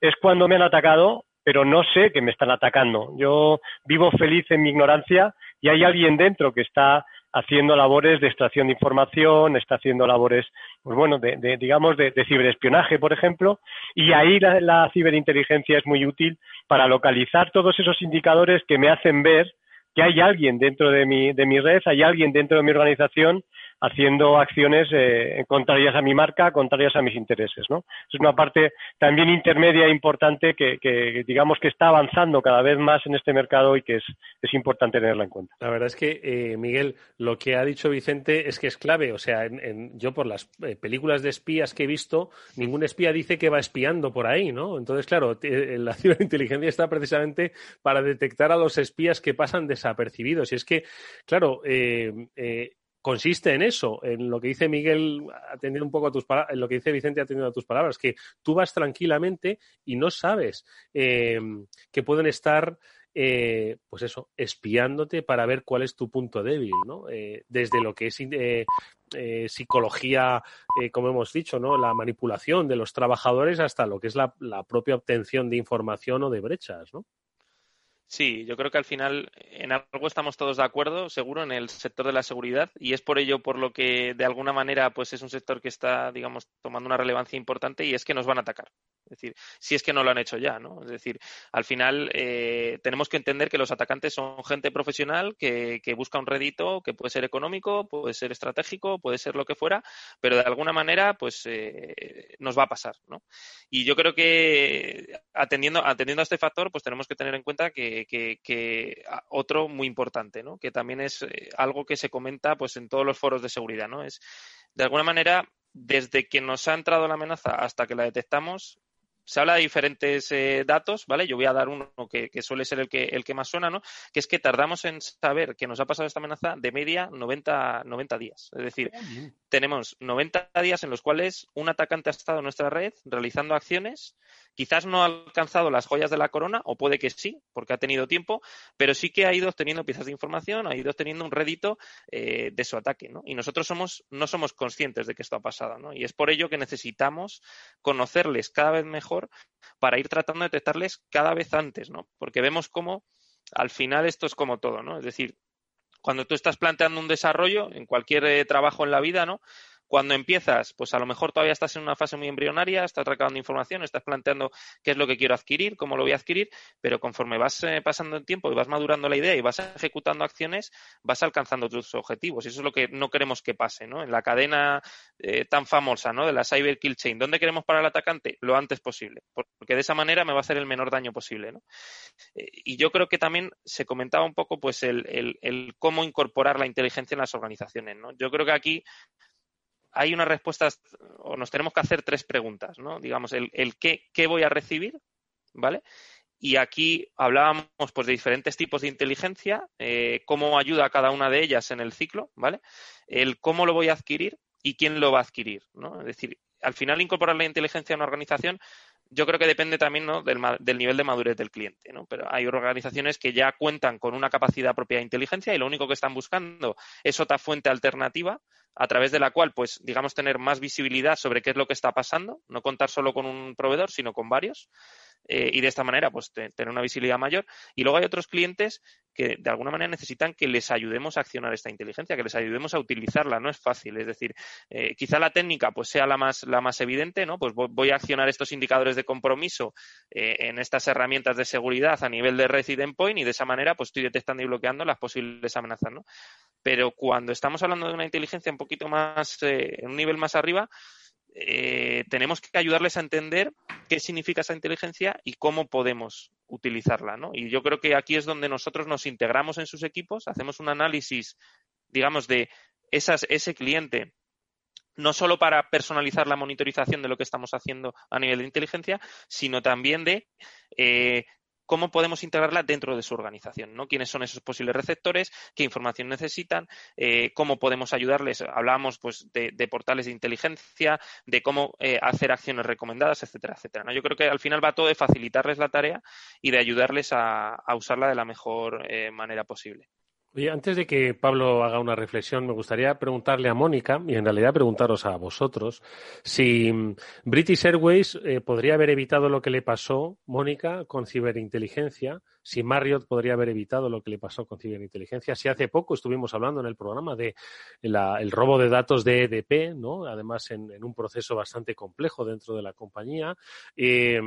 Es cuando me han atacado, pero no sé que me están atacando. Yo vivo feliz en mi ignorancia y hay alguien dentro que está haciendo labores de extracción de información, está haciendo labores, pues bueno, de, digamos, de, ciberespionaje, por ejemplo, y ahí la, la, ciberinteligencia es muy útil para localizar todos esos indicadores que me hacen ver que hay alguien dentro de mi, de mi red, hay alguien dentro de mi organización haciendo acciones eh, contrarias a mi marca, contrarias a mis intereses, ¿no? Es una parte también intermedia importante que, digamos que está avanzando cada vez más en este mercado y que es, es importante tenerla en cuenta. La verdad es que, eh, Miguel, lo que ha dicho Vicente es que es clave. O sea, en, yo por las eh, películas de espías que he visto, ningún espía dice que va espiando por ahí, ¿no? Entonces, claro, la ciberinteligencia está precisamente para detectar a los espías que pasan desapercibidos. Y es que, claro, eh, consiste en eso, en lo que dice Miguel, atendiendo un poco a tus en lo que dice Vicente atendiendo a tus palabras, que tú vas tranquilamente y no sabes eh, que pueden estar, eh, pues eso, espiándote para ver cuál es tu punto débil, ¿no? Eh, desde lo que es psicología, como hemos dicho, ¿no? La manipulación de los trabajadores hasta lo que es la, la propia obtención de información o de brechas, ¿no? Sí, yo creo que al final en algo estamos todos de acuerdo, seguro, en el sector de la seguridad y es por ello por lo que de alguna manera pues es un sector que está, digamos, tomando una relevancia importante y es que nos van a atacar. Es decir, si es que no lo han hecho ya, ¿no? Es decir, al final eh, tenemos que entender que los atacantes son gente profesional que, busca un rédito que puede ser económico, puede ser estratégico, puede ser lo que fuera, pero de alguna manera, pues eh, nos va a pasar, ¿no? Y yo creo que atendiendo, atendiendo a este factor, pues tenemos que tener en cuenta que, que, otro muy importante, ¿no? Que también es eh, algo que se comenta, pues, en todos los foros de seguridad, ¿no? Es de alguna manera desde que nos ha entrado la amenaza hasta que la detectamos, se habla de diferentes eh, datos, ¿vale? Yo voy a dar uno que, suele ser el que, el que más suena, ¿no? Que es que tardamos en saber que nos ha pasado esta amenaza de media 90, 90 días. Es decir, ah, tenemos 90 días en los cuales un atacante ha estado en nuestra red realizando acciones Quizás no ha alcanzado las joyas de la corona, o puede que sí, porque ha tenido tiempo, pero sí que ha ido obteniendo piezas de información, ha ido obteniendo un rédito eh, de su ataque, ¿no? Y nosotros somos, no somos conscientes de que esto ha pasado, ¿no? Y es por ello que necesitamos conocerles cada vez mejor para ir tratando de detectarles cada vez antes, ¿no? Porque vemos cómo al final esto es como todo, ¿no? Es decir, cuando tú estás planteando un desarrollo en cualquier eh, trabajo en la vida, ¿no? Cuando empiezas, pues a lo mejor todavía estás en una fase muy embrionaria, estás recabando información, estás planteando qué es lo que quiero adquirir, cómo lo voy a adquirir, pero conforme vas eh, pasando el tiempo y vas madurando la idea y vas ejecutando acciones, vas alcanzando tus objetivos. Y eso es lo que no queremos que pase, ¿no? En la cadena eh, tan famosa, ¿no? De la cyber kill chain, ¿dónde queremos parar al atacante? Lo antes posible, porque de esa manera me va a hacer el menor daño posible, ¿no? Eh, y yo creo que también se comentaba un poco, pues, el, el, el cómo incorporar la inteligencia en las organizaciones, ¿no? Yo creo que aquí hay unas respuestas, o nos tenemos que hacer tres preguntas, ¿no? Digamos, el, el qué, qué voy a recibir, ¿vale? Y aquí hablábamos pues, de diferentes tipos de inteligencia, eh, cómo ayuda a cada una de ellas en el ciclo, ¿vale? El cómo lo voy a adquirir y quién lo va a adquirir, ¿no? Es decir, al final incorporar la inteligencia en una organización yo creo que depende también ¿no? del, del, nivel de madurez del cliente, ¿no? Pero hay organizaciones que ya cuentan con una capacidad propia de inteligencia y lo único que están buscando es otra fuente alternativa a través de la cual, pues, digamos, tener más visibilidad sobre qué es lo que está pasando, no contar solo con un proveedor, sino con varios, eh, y de esta manera, pues, tener una visibilidad mayor. Y luego hay otros clientes que, de alguna manera, necesitan que les ayudemos a accionar esta inteligencia, que les ayudemos a utilizarla. No es fácil, es decir, eh, quizá la técnica, pues, sea la más, la más evidente, ¿no? Pues voy a accionar estos indicadores de compromiso eh, en estas herramientas de seguridad a nivel de red y de y de esa manera, pues, estoy detectando y bloqueando las posibles amenazas, ¿no? Pero cuando estamos hablando de una inteligencia un poquito más, en un nivel más arriba, eh, tenemos que ayudarles a entender qué significa esa inteligencia y cómo podemos utilizarla, ¿no? Y yo creo que aquí es donde nosotros nos integramos en sus equipos, hacemos un análisis, digamos, de ese cliente no solo para personalizar la monitorización de lo que estamos haciendo a nivel de inteligencia, sino también de eh, cómo podemos integrarla dentro de su organización, ¿no? ¿Quiénes son esos posibles receptores? ¿Qué información necesitan? Eh, ¿Cómo podemos ayudarles? Hablábamos pues de, portales de inteligencia, de cómo eh, hacer acciones recomendadas, etcétera, etcétera. Yo creo que al final va todo de facilitarles la tarea y de ayudarles a, usarla de la mejor eh, manera posible. Oye, antes de que Pablo haga una reflexión, me gustaría preguntarle a Mónica, y en realidad preguntaros a vosotros, si mm, British Airways eh, podría haber evitado lo que le pasó, Mónica, con ciberinteligencia, si Marriott podría haber evitado lo que le pasó con ciberinteligencia, si hace poco estuvimos hablando en el programa de el robo de datos de EDP, ¿no? además en, un proceso bastante complejo dentro de la compañía, eh,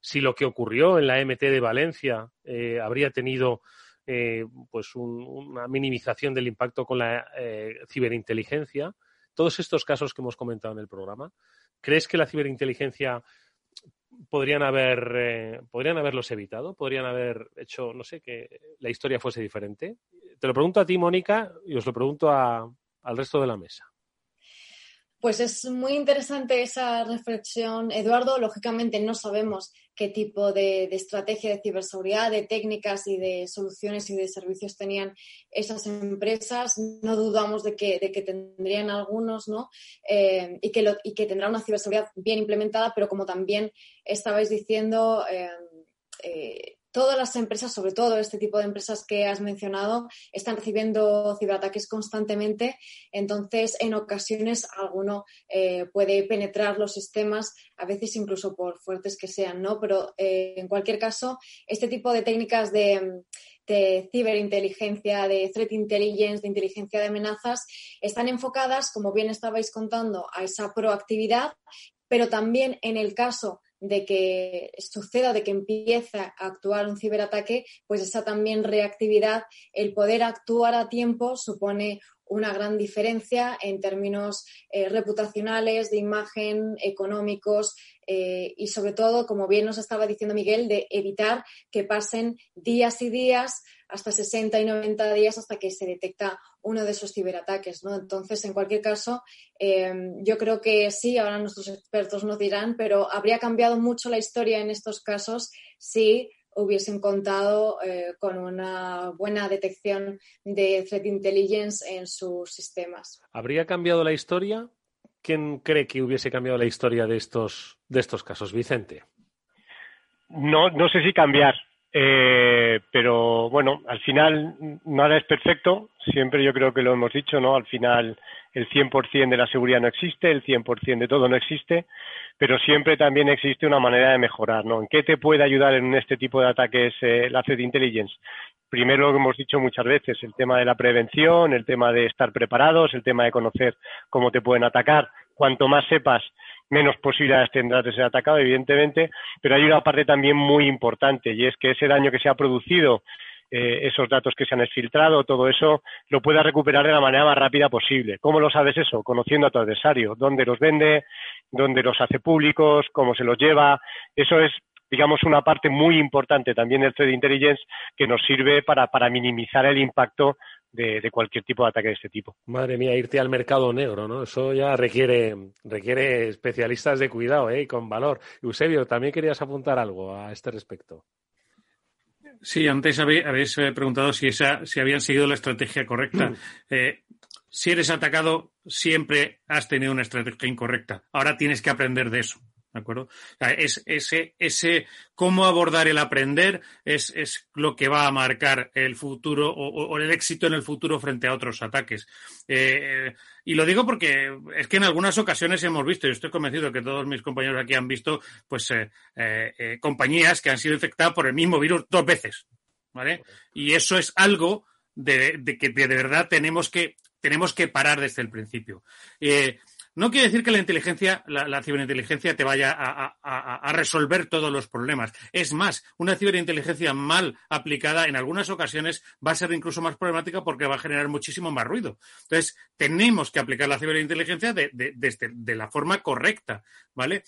si lo que ocurrió en la MT de Valencia eh, habría tenido eh, pues una minimización del impacto con la eh, ciberinteligencia. Todos estos casos que hemos comentado en el programa, ¿crees que la ciberinteligencia podrían haber eh, podrían haberlos evitado? ¿Podrían haber hecho, no sé, que la historia fuese diferente? Te lo pregunto a ti, Mónica, y os lo pregunto al resto de la mesa. Pues es muy interesante esa reflexión, Eduardo. Lógicamente no sabemos qué tipo de, estrategia de ciberseguridad, de técnicas y de soluciones y de servicios tenían esas empresas. No dudamos de que, tendrían algunos, ¿no? Eh, y, que tendrá una ciberseguridad bien implementada, pero como también estabais diciendo, eh, eh, todas las empresas, sobre todo este tipo de empresas que has mencionado, están recibiendo ciberataques constantemente. Entonces, en ocasiones, alguno eh, puede penetrar los sistemas, a veces incluso por fuertes que sean, ¿no? Pero eh, en cualquier caso, este tipo de técnicas de, de ciberinteligencia, de threat intelligence, de inteligencia de amenazas, están enfocadas, como bien estabais contando, a esa proactividad, pero también en el caso de que suceda, de que empiece a actuar un ciberataque, pues esa también reactividad, el poder actuar a tiempo supone una gran diferencia en términos eh, reputacionales, de imagen, económicos eh, y sobre todo, como bien nos estaba diciendo Miguel, de evitar que pasen días y días hasta 60 y 90 días hasta que se detecta uno de esos ciberataques, ¿no? Entonces, en cualquier caso, em, yo creo que sí, ahora nuestros expertos nos dirán, pero habría cambiado mucho la historia en estos casos si hubiesen contado eh, con una buena detección de threat intelligence en sus sistemas. ¿Habría cambiado la historia? ¿Quién cree que hubiese cambiado la historia de estos, de estos casos? Vicente. No, no sé si cambiar, eh, pero bueno, al final nada es perfecto, siempre yo creo que lo hemos dicho, ¿no? Al final el 100% de la seguridad no existe, el 100% de todo no existe, pero siempre también existe una manera de mejorar, ¿no? ¿En qué te puede ayudar en este tipo de ataques eh, la Threat Intelligence? Primero lo que hemos dicho muchas veces, el tema de la prevención, el tema de estar preparados, el tema de conocer cómo te pueden atacar. Cuanto más sepas, menos posibilidades tendrás de ser atacado, evidentemente, pero hay una parte también muy importante y es que ese daño que se ha producido, eh, esos datos que se han exfiltrado, todo eso, lo puedas recuperar de la manera más rápida posible. ¿Cómo lo sabes eso? Conociendo a tu adversario, dónde los vende, dónde los hace públicos, cómo se los lleva. Eso es digamos, una parte muy importante también del Threat Intelligence que nos sirve para, para minimizar el impacto de, cualquier tipo de ataque de este tipo. Madre mía, irte al mercado negro, ¿no? Eso ya requiere, requiere especialistas de cuidado, ¿eh? Y con valor. Eusebio, también querías apuntar algo a este respecto. Sí, antes habéis eh, preguntado si, esa, si habían seguido la estrategia correcta. Mm. Eh, si eres atacado, siempre has tenido una estrategia incorrecta. Ahora tienes que aprender de eso. ¿De acuerdo? es, ese, ese cómo abordar el aprender es, es, lo que va a marcar el futuro o, el éxito en el futuro frente a otros ataques. Eh, y lo digo porque es que en algunas ocasiones hemos visto, y estoy convencido que todos mis compañeros aquí han visto, pues eh, eh, compañías que han sido infectadas por el mismo virus dos veces. ¿Vale? Y eso es algo de, de que de verdad tenemos que, tenemos que parar desde el principio. No quiere decir que la inteligencia, la, ciberinteligencia te vaya a, resolver todos los problemas. Es más, una ciberinteligencia mal aplicada en algunas ocasiones va a ser incluso más problemática porque va a generar muchísimo más ruido. Entonces, tenemos que aplicar la ciberinteligencia de, de, la forma correcta, ¿vale?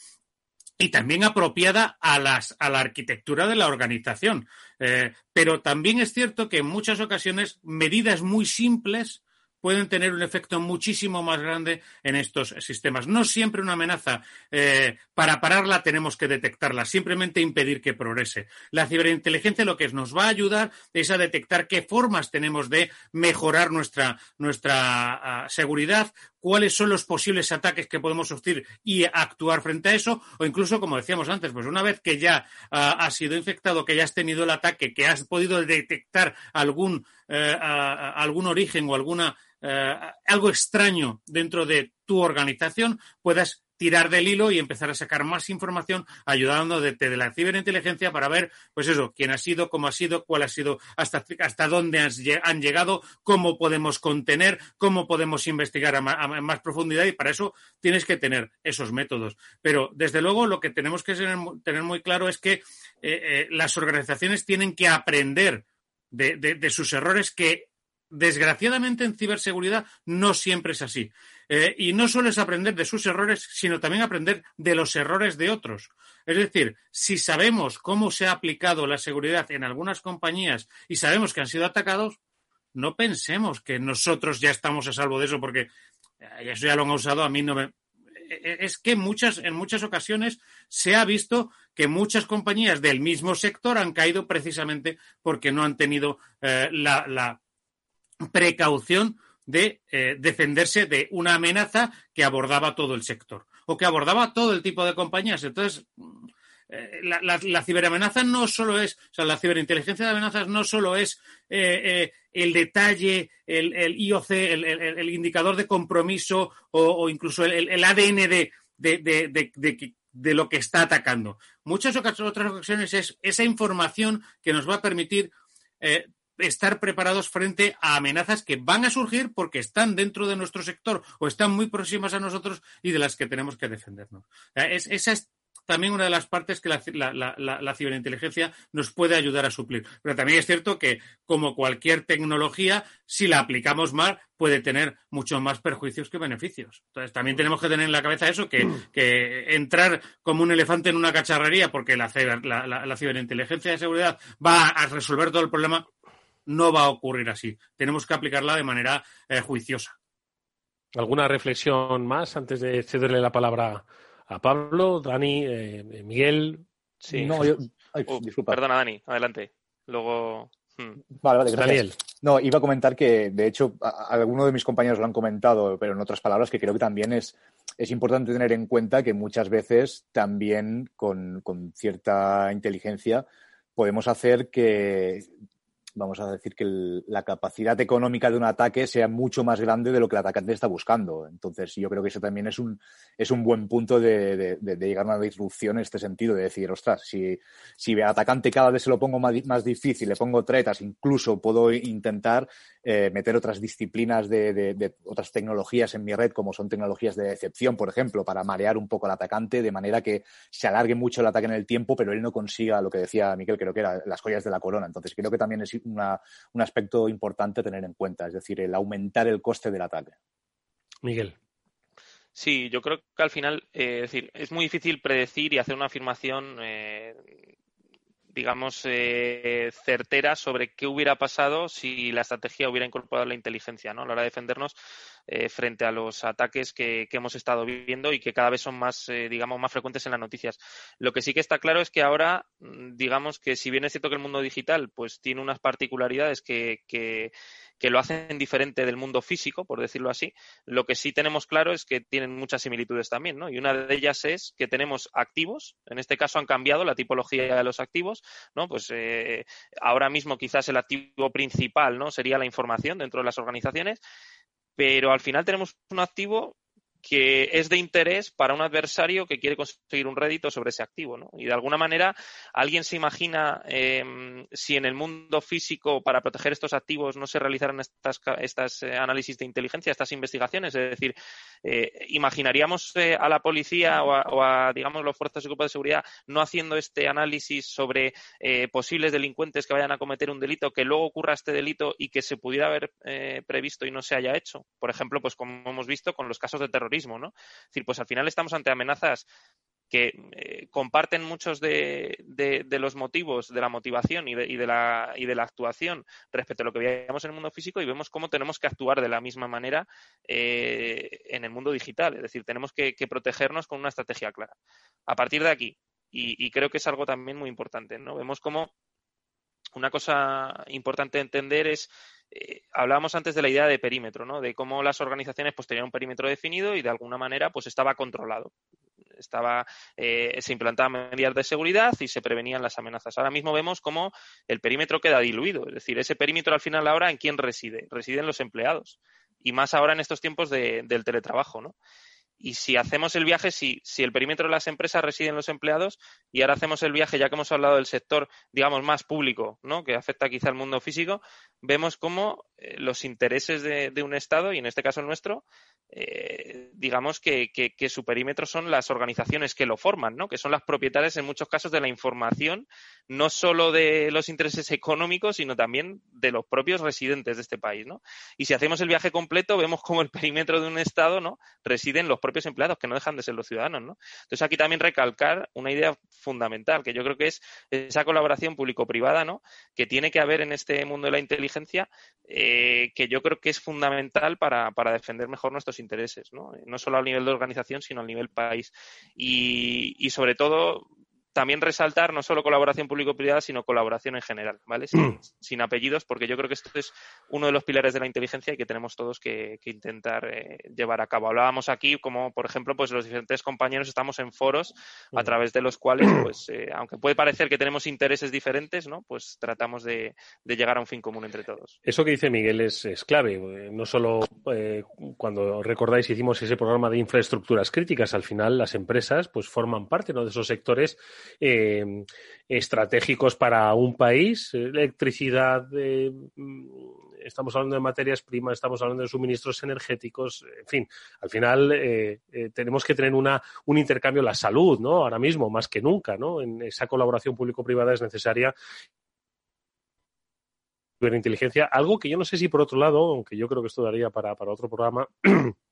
y también apropiada a, las, a la arquitectura de la organización. Eh, pero también es cierto que en muchas ocasiones medidas muy simples pueden tener un efecto muchísimo más grande en estos sistemas. No siempre una amenaza, eh, para pararla tenemos que detectarla, simplemente impedir que progrese. La ciberinteligencia lo que nos va a ayudar es a detectar qué formas tenemos de mejorar nuestra, nuestra ah, seguridad, cuáles son los posibles ataques que podemos sufrir y actuar frente a eso, o incluso, como decíamos antes, pues una vez que ya ah, has sido infectado, que ya has tenido el ataque, que has podido detectar algún, eh, algún origen o alguna eh, algo extraño dentro de tu organización, puedas tirar del hilo y empezar a sacar más información ayudando de, la ciberinteligencia para ver, pues eso, quién ha sido, cómo ha sido, cuál ha sido, hasta, hasta dónde han llegado, cómo podemos contener, cómo podemos investigar a, más profundidad y para eso tienes que tener esos métodos. Pero desde luego lo que tenemos que tener, muy claro es que eh, eh, las organizaciones tienen que aprender de, de sus errores que desgraciadamente en ciberseguridad no siempre es así. Eh, y no solo es aprender de sus errores, sino también aprender de los errores de otros. Es decir, si sabemos cómo se ha aplicado la seguridad en algunas compañías y sabemos que han sido atacados, no pensemos que nosotros ya estamos a salvo de eso, porque eh, eso ya lo han usado, a mí no me... Eh, es que muchas, en muchas ocasiones se ha visto que muchas compañías del mismo sector han caído precisamente porque no han tenido la, la precaución de eh, defenderse de una amenaza que abordaba todo el sector o que abordaba todo el tipo de compañías. Entonces, eh, la, ciberamenaza no solo es, o sea, la ciberinteligencia de amenazas no solo es eh, el detalle, el, IOC, el, indicador de compromiso o, incluso el, ADN de, de, lo que está atacando. Muchas otras ocasiones es esa información que nos va a permitir estar preparados frente a amenazas que van a surgir porque están dentro de nuestro sector o están muy próximas a nosotros y de las que tenemos que defendernos. esa es también una de las partes que la, ciberinteligencia nos puede ayudar a suplir. Pero también es cierto que, como cualquier tecnología, si la aplicamos mal, puede tener muchos más perjuicios que beneficios. Entonces, también tenemos que tener en la cabeza eso, que, que entrar como un elefante en una cacharrería porque la, ciberinteligencia de seguridad va a resolver todo el problema, no va a ocurrir así. Tenemos que aplicarla de manera eh, juiciosa. ¿Alguna reflexión más antes de cederle la palabra a Pablo, Dani, eh, Miguel? Sí. No, yo... Oh, perdona, Dani, adelante. Luego. Hmm. Vale, vale, Daniel. No, iba a comentar que, de hecho, algunos de mis compañeros lo han comentado, pero en otras palabras, que creo que también es, es importante tener en cuenta que muchas veces también con, con cierta inteligencia podemos hacer que vamos a decir que la capacidad económica de un ataque sea mucho más grande de lo que el atacante está buscando. Entonces, yo creo que eso también es un, es un buen punto de, llegar a una disrupción en este sentido, de decir, ostras, si, si el atacante cada vez se lo pongo más, difícil, le pongo tretas, incluso puedo intentar eh, meter otras disciplinas de, otras tecnologías en mi red, como son tecnologías de decepción, por ejemplo, para marear un poco al atacante, de manera que se alargue mucho el ataque en el tiempo, pero él no consiga lo que decía Miquel, creo que era las joyas de la corona. Entonces, creo que también es un aspecto importante tener en cuenta, es decir, el aumentar el coste del ataque. Miguel. Sí, yo creo que al final, eh, es decir, es muy difícil predecir y hacer una afirmación, eh, digamos, eh, certera sobre qué hubiera pasado si la estrategia hubiera incorporado la inteligencia, ¿no? A la hora de defendernos frente a los ataques que, hemos estado viendo y que cada vez son más, digamos, más frecuentes en las noticias. Lo que sí que está claro es que ahora, mm, digamos, que si bien es cierto que el mundo digital, pues tiene unas particularidades que, que que lo hacen diferente del mundo físico, por decirlo así. Lo que sí tenemos claro es que tienen muchas similitudes también, ¿no? Y una de ellas es que tenemos activos, en este caso han cambiado la tipología de los activos, ¿no? Pues eh, ahora mismo quizás el activo principal, ¿no? Sería la información dentro de las organizaciones, pero al final tenemos un activo que es de interés para un adversario que quiere conseguir un rédito sobre ese activo. ¿no? Y de alguna manera, ¿alguien se imagina em, si en el mundo físico, para proteger estos activos, no se realizaran estas, estas eh, análisis de inteligencia, estas investigaciones? Es decir, eh, ¿imaginaríamos eh, a la policía o a, digamos, los fuerzas de de seguridad no haciendo este análisis sobre posibles delincuentes que vayan a cometer un delito, que luego ocurra este delito y que se pudiera haber previsto y no se haya hecho? Por ejemplo, pues como hemos visto con los casos de terrorismo ¿no? Es decir, pues al final estamos ante amenazas que eh, comparten muchos de, los motivos de la motivación y de, la, y actuación respecto a lo que veíamos en el mundo físico y vemos cómo tenemos que actuar de la misma manera eh, en el mundo digital. Es decir, tenemos que, protegernos con una estrategia clara. A partir de aquí, y, y, creo que es algo también muy importante, ¿no? Vemos cómo una cosa importante de entender es eh, hablábamos antes de la idea de perímetro, ¿no? De cómo las organizaciones pues tenían un perímetro definido y de alguna manera pues estaba controlado. Estaba, eh, se implantaban medidas de seguridad y se prevenían las amenazas. Ahora mismo vemos cómo el perímetro queda diluido. Es decir, ese perímetro al final ahora en quién reside? Residen los empleados. Y más ahora en estos tiempos del teletrabajo, ¿no? Y si hacemos el viaje, si, si el perímetro de las empresas reside en los empleados y ahora hacemos el viaje, ya que hemos hablado del sector, digamos, más público, ¿no? que afecta quizá al mundo físico, vemos cómo eh, los intereses de, un Estado, y en este caso el nuestro, eh, digamos que, su perímetro son las organizaciones que lo forman, ¿no? que son las propietarias en muchos casos de la información, no solo de los intereses económicos, sino también de los propios residentes de este país. ¿no? Y si hacemos el viaje completo, vemos cómo el perímetro de un Estado ¿no? residen los propios empleados, que no dejan de ser los ciudadanos. ¿no? Entonces aquí también recalcar una idea fundamental, que yo creo que es esa colaboración público-privada ¿no? que tiene que haber en este mundo de la inteligencia, eh, que yo creo que es fundamental para, para defender mejor nuestros intereses, ¿no? no solo a nivel de organización, sino a nivel país. Y, y sobre todo, también resaltar no solo colaboración público-privada, sino colaboración en general, ¿vale? Sin, apellidos, porque yo creo que esto es uno de los pilares de la inteligencia y que tenemos todos que, intentar eh, llevar a cabo. Hablábamos aquí, como por ejemplo, pues los diferentes compañeros estamos en foros a través de los cuales, pues, eh, aunque puede parecer que tenemos intereses diferentes, ¿no? Pues tratamos de, llegar a un fin común entre todos. Eso que dice Miguel es, clave. Eh, no solo cuando recordáis hicimos ese programa de infraestructuras críticas, al final las empresas pues forman parte de esos sectores eh, estratégicos para un país, electricidad, eh, estamos hablando de materias primas, estamos hablando de suministros energéticos, en fin, al final eh, tenemos que tener una, un intercambio, la salud, ¿no? Ahora mismo, más que nunca, ¿no? En esa colaboración público-privada es necesaria inteligencia, algo que yo no sé si por otro lado, aunque yo creo que esto daría para, para otro programa,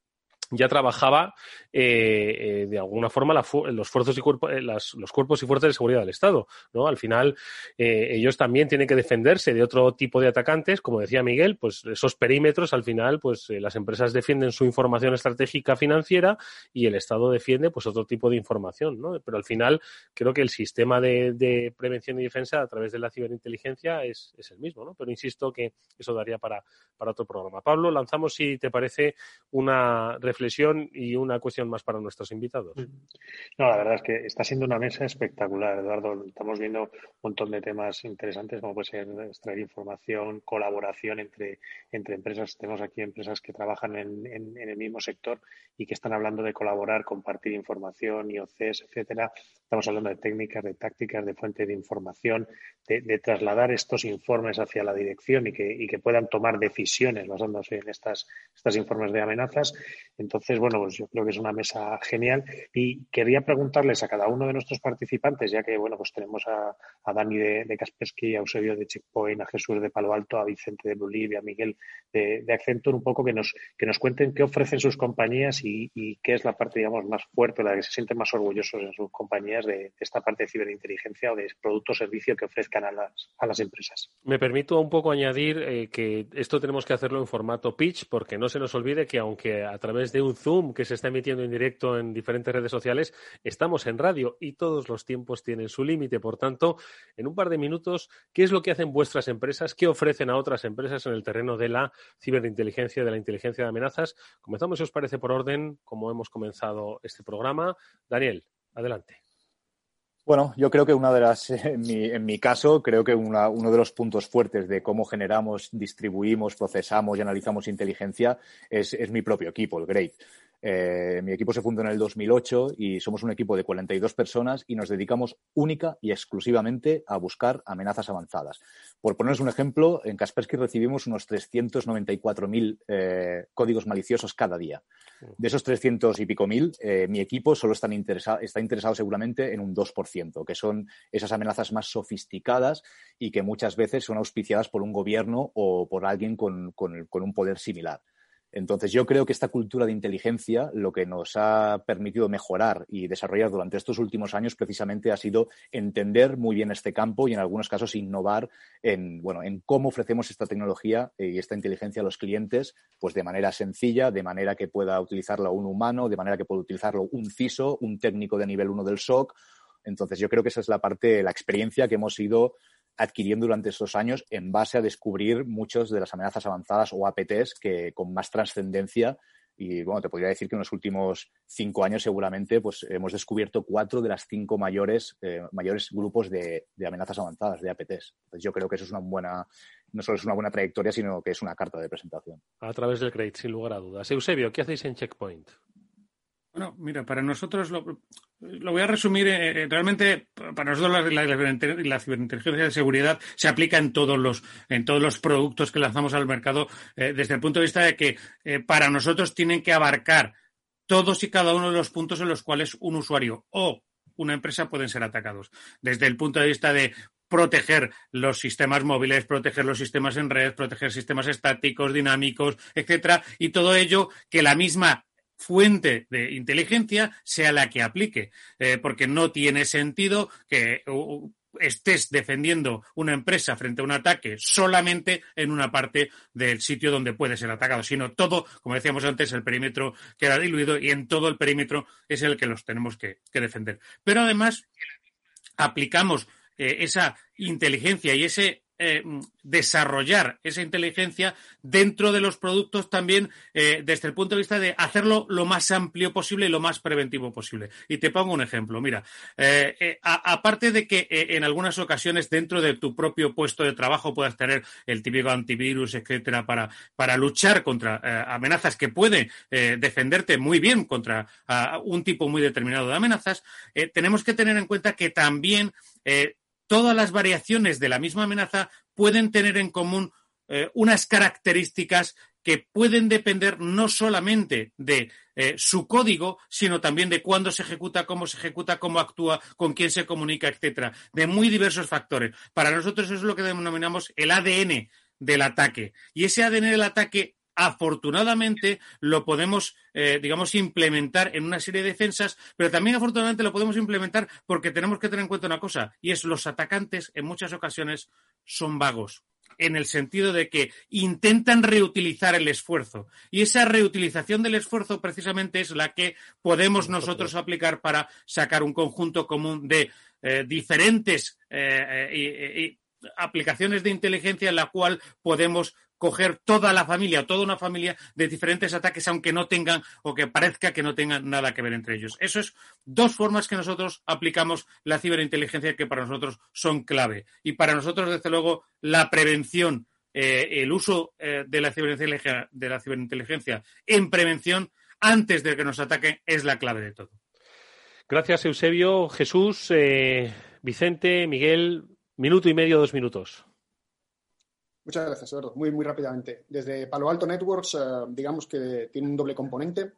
ya trabajaba eh, eh, de alguna forma los, y eh, los cuerpos y fuerzas de seguridad del Estado. ¿no? Al final, ellos también tienen que defenderse de otro tipo de atacantes. Como decía Miguel, pues esos perímetros, al final, pues las empresas defienden su información estratégica financiera y el Estado defiende pues otro tipo de información. ¿no? Pero al final, creo que el sistema de, prevención y defensa a través de la ciberinteligencia es, es, el mismo. ¿no? Pero insisto que eso daría para, para otro programa. Pablo, lanzamos, si te parece, una reflexión y una cuestión más para nuestros invitados. No, la verdad es que está siendo una mesa espectacular, Eduardo. Estamos viendo un montón de temas interesantes, como puede ser extraer información, colaboración entre, entre empresas. Tenemos aquí empresas que trabajan en, en, el mismo sector y que están hablando de colaborar, compartir información, IOCs, etcétera. Estamos hablando de técnicas, de tácticas, de fuente de información, de, trasladar estos informes hacia la dirección y que, y que puedan tomar decisiones basándose en estas, estas informes de amenazas. Bueno, pues yo creo que es una mesa genial y quería preguntarles a cada uno de nuestros participantes, ya que, bueno, pues tenemos a, Dani de, de, Kaspersky, a Eusebio de Checkpoint, a Jesús de Palo Alto, a Vicente de Bolivia, a Miguel de, de, un poco que nos, que nos cuenten qué ofrecen sus compañías y, y, qué es la parte, digamos, más fuerte, la que se sienten más orgullosos en sus compañías de, esta parte de ciberinteligencia o de producto o servicio que ofrezcan a las, a las empresas. Me permito un poco añadir eh, que esto tenemos que hacerlo en formato pitch, porque no se nos olvide que aunque a través de un Zoom que se está emitiendo en directo en diferentes redes sociales, estamos en radio y todos los tiempos tienen su límite. Por tanto, en un par de minutos, ¿qué es lo que hacen vuestras empresas? ¿Qué ofrecen a otras empresas en el terreno de la ciberinteligencia, de la inteligencia de amenazas? Comenzamos, si os parece, por orden, como hemos comenzado este programa. Daniel, adelante. Bueno, yo creo que una de las, en mi, en mi caso, creo que una, uno de los puntos fuertes de cómo generamos, distribuimos, procesamos y analizamos inteligencia es, es mi propio equipo, el GREAT. Eh, mi equipo se fundó en el 2008 y somos un equipo de 42 personas y nos dedicamos única y exclusivamente a buscar amenazas avanzadas. Por poneros un ejemplo, en Kaspersky recibimos unos 394.000 eh, códigos maliciosos cada día. De esos 300 y pico mil, eh, mi equipo solo está interesado seguramente en un 2%, que son esas amenazas más sofisticadas y que muchas veces son auspiciadas por un gobierno o por alguien con un poder similar. Entonces, yo creo que esta cultura de inteligencia lo que nos ha permitido mejorar y desarrollar durante estos últimos años precisamente ha sido entender muy bien este campo y en algunos casos innovar en, bueno, en cómo ofrecemos esta tecnología y esta inteligencia a los clientes pues de manera sencilla, de manera que pueda utilizarlo un humano, de manera que pueda utilizarlo un CISO, un técnico de nivel 1 del SOC. Entonces, yo creo que esa es la parte, la experiencia que hemos ido adquiriendo durante estos años en base a descubrir muchas de las amenazas avanzadas o APTs que con más trascendencia y bueno, te podría decir que en los últimos cinco años seguramente pues hemos descubierto cuatro de las cinco mayores, eh, mayores grupos de, de, amenazas avanzadas, de APTs. Yo creo que eso es una buena, no solo es una buena trayectoria, sino que es una carta de presentación. A través del CREATE, sin lugar a dudas. Eusebio, ¿qué hacéis en Checkpoint? Bueno, mira, para nosotros lo, voy a resumir. Eh, eh, realmente, para nosotros la, ciberinteligencia de seguridad se aplica en todos los, en todos los productos que lanzamos al mercado, eh, desde el punto de vista de que para nosotros tienen que abarcar todos y cada uno de los puntos en los cuales un usuario o una empresa pueden ser atacados. Desde el punto de vista de proteger los sistemas móviles, proteger los sistemas en red, proteger sistemas estáticos, dinámicos, etcétera, y todo ello que la misma fuente de inteligencia sea la que aplique, eh, porque no tiene sentido que estés defendiendo una empresa frente a un ataque solamente en una parte del sitio donde puede ser atacado, sino todo, como decíamos antes, el perímetro queda diluido y en todo el perímetro es el que los tenemos que, defender. Pero además aplicamos eh, esa inteligencia y ese eh, desarrollar esa inteligencia dentro de los productos también eh, desde el punto de vista de hacerlo lo más amplio posible y lo más preventivo posible. Y te pongo un ejemplo. Mira, eh, aparte de que en algunas ocasiones dentro de tu propio puesto de trabajo puedas tener el típico antivirus, etcétera, para, para luchar contra amenazas que puede defenderte muy bien contra un tipo muy determinado de amenazas, tenemos que tener en cuenta que también todas las variaciones de la misma amenaza pueden tener en común eh, unas características que pueden depender no solamente de eh, su código, sino también de cuándo se ejecuta, cómo se ejecuta, cómo actúa, con quién se comunica, etcétera, de muy diversos factores. Para nosotros eso es lo que denominamos el ADN del ataque. Y ese ADN del ataque afortunadamente lo podemos, eh, digamos, implementar en una serie de defensas, pero también afortunadamente lo podemos implementar porque tenemos que tener en cuenta una cosa, y es los atacantes en muchas ocasiones son vagos en el sentido de que intentan reutilizar el esfuerzo. Y esa reutilización del esfuerzo precisamente es la que podemos nosotros aplicar para sacar un conjunto común de eh, diferentes eh, aplicaciones de inteligencia en la cual podemos coger toda la familia, toda una familia de diferentes ataques, aunque no tengan o que parezca que no tengan nada que ver entre ellos. Eso es dos formas que nosotros aplicamos la ciberinteligencia que para nosotros son clave. Y para nosotros, desde luego, la prevención, eh, el uso eh, de, la ciberinteligencia, de la ciberinteligencia en prevención antes de que nos ataquen es la clave de todo. Gracias, Eusebio. Jesús, eh, Vicente, Miguel, minuto y medio, dos minutos. Muchas gracias, Eduardo. Muy, muy rápidamente. Desde Palo Alto Networks, eh, digamos que tiene un doble componente.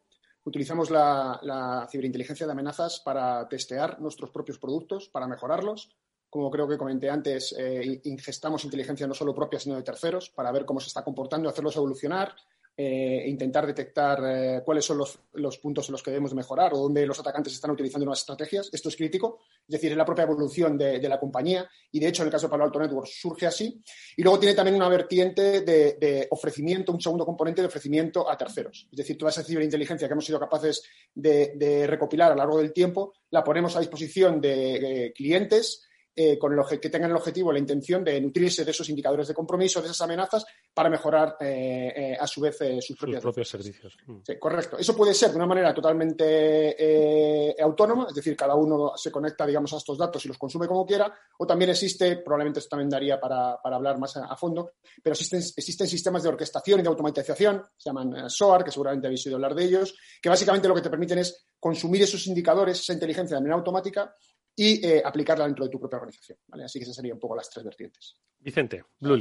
Utilizamos la, ciberinteligencia de amenazas para testear nuestros propios productos, para mejorarlos. Como creo que comenté antes, eh, ingestamos inteligencia no solo propia, sino de terceros, para ver cómo se está comportando, hacerlos evolucionar eh, intentar detectar eh, cuáles son los, puntos en los que debemos mejorar o dónde los atacantes están utilizando nuevas estrategias. Esto es crítico, es decir, es la propia evolución de, la compañía y, de hecho, en el caso de Palo Alto Networks surge así. Y luego tiene también una vertiente de, ofrecimiento, un segundo componente de ofrecimiento a terceros. Es decir, toda esa ciberinteligencia que hemos sido capaces de, recopilar a lo largo del tiempo, la ponemos a disposición de clientes eh, con el que tengan el objetivo, la intención de nutrirse de esos indicadores de compromiso, de esas amenazas, para mejorar eh, eh, a su vez sus, propios servicios. Mm. Sí, correcto. Eso puede ser de una manera totalmente autónoma, es decir, cada uno se conecta, digamos, a estos datos y los consume como quiera, o también existe, probablemente esto también daría para, hablar más a, fondo, pero existen, existen sistemas de orquestación y de automatización, se llaman SOAR, que seguramente habéis oído hablar de ellos, que básicamente lo que te permiten es consumir esos indicadores, esa inteligencia de manera automática y eh, aplicarla dentro de tu propia organización. Así que esas serían un poco las tres vertientes. Vicente, Blue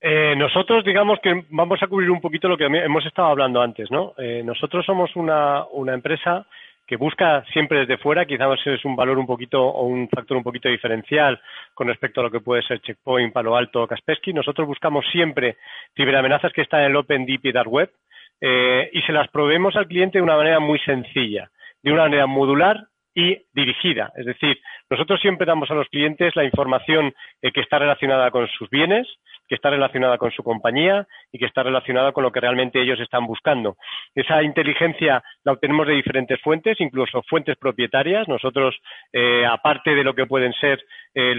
eh, nosotros, digamos que vamos a cubrir un poquito lo que hemos estado hablando antes, ¿no? Eh, nosotros somos una, una, empresa que busca siempre desde fuera, quizás es un valor un poquito o un factor un poquito diferencial con respecto a lo que puede ser Checkpoint, Palo Alto o Kaspersky. Nosotros buscamos siempre ciberamenazas que están en el Open Deep y Dark Web y se las proveemos al cliente de una manera muy sencilla, de una manera modular y dirigida. Es decir, nosotros siempre damos a los clientes la información eh, que está relacionada con sus bienes, que está relacionada con su compañía y que está relacionada con lo que realmente ellos están buscando. Esa inteligencia la obtenemos de diferentes fuentes, incluso fuentes propietarias. Nosotros, eh, aparte de lo que pueden ser eh,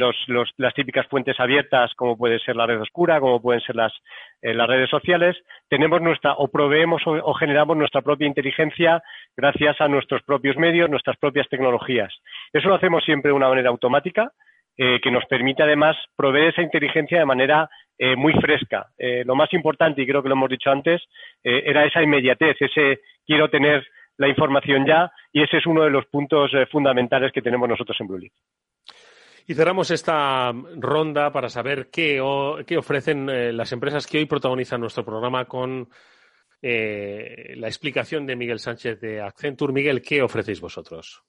las típicas fuentes abiertas, como puede ser la red oscura, como pueden ser las, eh, redes sociales, tenemos nuestra, o proveemos o generamos nuestra propia inteligencia gracias a nuestros propios medios, nuestras propias tecnologías. Eso lo hacemos siempre de una manera automática que nos permite además proveer esa inteligencia de manera eh, muy fresca. Eh, lo más importante, y creo que lo hemos dicho antes, era esa inmediatez, ese quiero tener la información ya y ese es uno de los puntos eh, fundamentales que tenemos nosotros en Blue Y cerramos esta ronda para saber qué, qué ofrecen eh, las empresas que hoy protagonizan nuestro programa con eh, la explicación de Miguel Sánchez de Accenture. Miguel, ¿qué ofrecéis vosotros?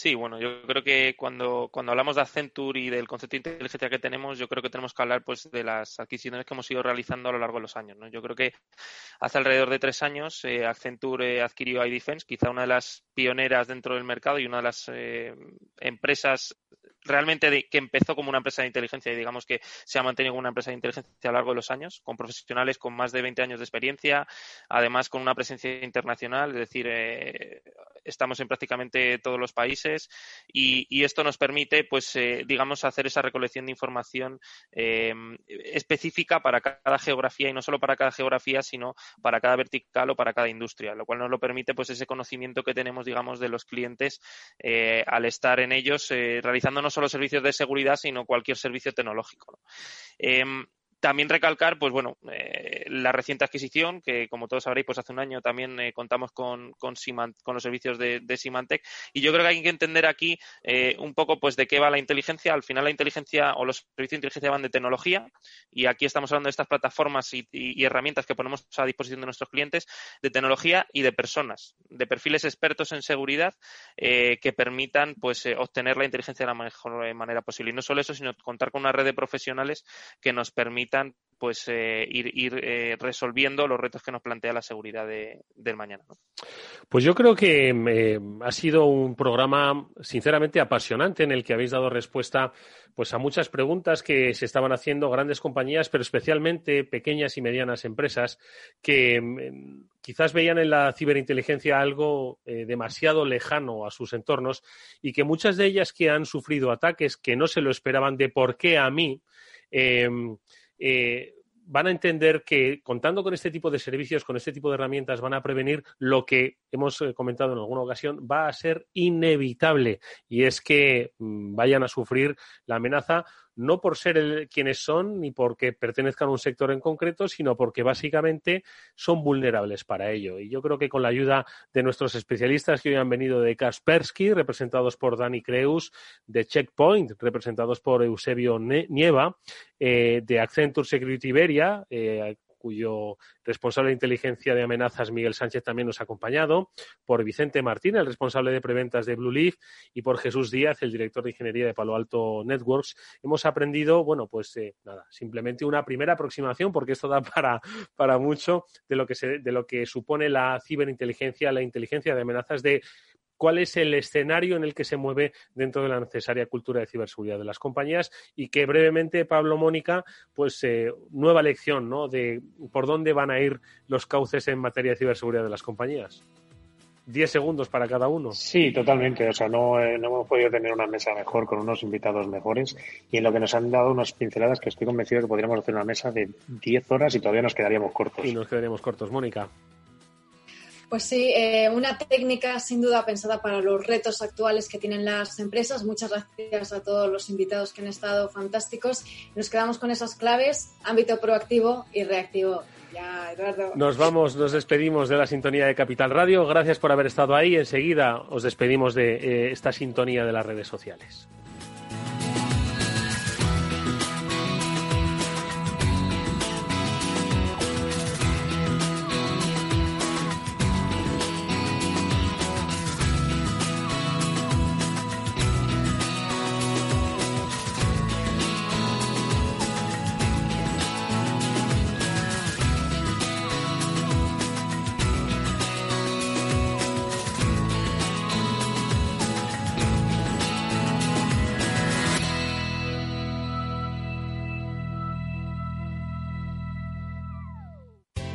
Sí, bueno, yo creo que cuando, cuando hablamos de Accenture y del concepto de inteligencia que tenemos, yo creo que tenemos que hablar pues de las adquisiciones que hemos ido realizando a lo largo de los años. ¿no? Yo creo que hace alrededor de tres años eh, Accenture adquirió iDefense, quizá una de las pioneras dentro del mercado y una de las eh, empresas realmente que empezó como una empresa de inteligencia y digamos que se ha mantenido como una empresa de inteligencia a lo largo de los años, con profesionales con más de 20 años de experiencia, además con una presencia internacional, es decir, eh, estamos en prácticamente todos los países y, esto nos permite, pues, eh, digamos, hacer esa recolección de información eh, específica para cada geografía y no solo para cada geografía, sino para cada vertical o para cada industria, lo cual nos lo permite, pues, ese conocimiento que tenemos, digamos, de los clientes al estar en ellos realizando no solo servicios de seguridad, sino cualquier servicio tecnológico. Em, también recalcar, pues bueno, eh, la reciente adquisición, que como todos sabréis, pues hace un año también eh, contamos con, con, con, los servicios de, de, Symantec. Y yo creo que hay que entender aquí eh, un poco pues de qué va la inteligencia. Al final la inteligencia o los servicios de inteligencia van de tecnología y aquí estamos hablando de estas plataformas y, herramientas que ponemos a disposición de nuestros clientes, de tecnología y de personas, de perfiles expertos en seguridad que permitan pues obtener la inteligencia de la mejor manera posible. Y no solo eso, sino contar con una red de profesionales que nos permita pues eh, ir, eh, resolviendo los retos que nos plantea la seguridad del mañana. Pues yo creo que eh, ha sido un programa sinceramente apasionante en el que habéis dado respuesta pues a muchas preguntas que se estaban haciendo grandes compañías, pero especialmente pequeñas y medianas empresas que mm, quizás veían en la ciberinteligencia algo demasiado lejano a sus entornos y que muchas de ellas que han sufrido ataques que no se lo esperaban de por qué a mí, eh, van a entender que contando con este tipo de servicios, con este tipo de herramientas, van a prevenir lo que hemos eh, comentado en alguna ocasión, va a ser inevitable. Y es que mm, vayan a sufrir la amenaza no por ser quienes son ni porque pertenezcan a un sector en concreto, sino porque básicamente son vulnerables para ello. Y yo creo que con la ayuda de nuestros especialistas que hoy han venido de Kaspersky, representados por Dani Creus, de Checkpoint, representados por Eusebio Nieva, eh, de Accenture Security Iberia, eh, cuyo responsable de inteligencia de amenazas, Miguel Sánchez, también nos ha acompañado, por Vicente Martín, el responsable de preventas de Blue Leaf, y por Jesús Díaz, el director de ingeniería de Palo Alto Networks. Hemos aprendido, bueno, pues eh, nada, simplemente una primera aproximación, porque esto da para, para mucho de lo, que se, de lo que supone la ciberinteligencia, la inteligencia de amenazas de cuál es el escenario en el que se mueve dentro de la necesaria cultura de ciberseguridad de las compañías y que brevemente, Pablo Mónica, pues eh, nueva lección ¿no? de por dónde van a ir los cauces en materia de ciberseguridad de las compañías. Diez segundos para cada uno. Sí, totalmente. O sea, no, eh, no, hemos podido tener una mesa mejor con unos invitados mejores y en lo que nos han dado unas pinceladas que estoy convencido que podríamos hacer una mesa de diez horas y todavía nos quedaríamos cortos. Y nos quedaríamos cortos. Mónica. Pues sí, eh, una técnica sin duda pensada para los retos actuales que tienen las empresas. Muchas gracias a todos los invitados que han estado fantásticos. Nos quedamos con esas claves, ámbito proactivo y reactivo. Ya, Eduardo. Nos vamos, nos despedimos de la sintonía de Capital Radio. Gracias por haber estado ahí. Enseguida os despedimos de eh, esta sintonía de las redes sociales.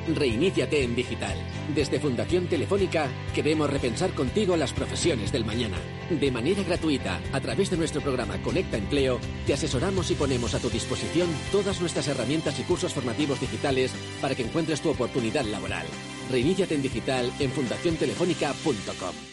Reiníciate en digital. Desde Fundación Telefónica queremos repensar contigo las profesiones del mañana. De manera gratuita, a través de nuestro programa Conecta Empleo, te asesoramos y ponemos a tu disposición todas nuestras herramientas y cursos formativos digitales para que encuentres tu oportunidad laboral. Reiníciate en digital en fundaciontelefónica.com.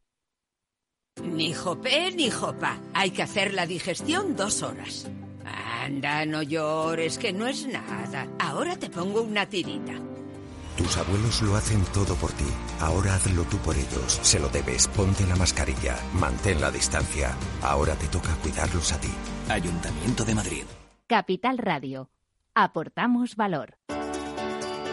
Ni jopé ni jopa. Hay que hacer la digestión dos horas. Anda, no llores, que no es nada. Ahora te pongo una tirita. Tus abuelos lo hacen todo por ti. Ahora hazlo tú por ellos. Se lo debes. Ponte la mascarilla. Mantén la distancia. Ahora te toca cuidarlos a ti. Ayuntamiento de Madrid. Capital Radio. Aportamos valor.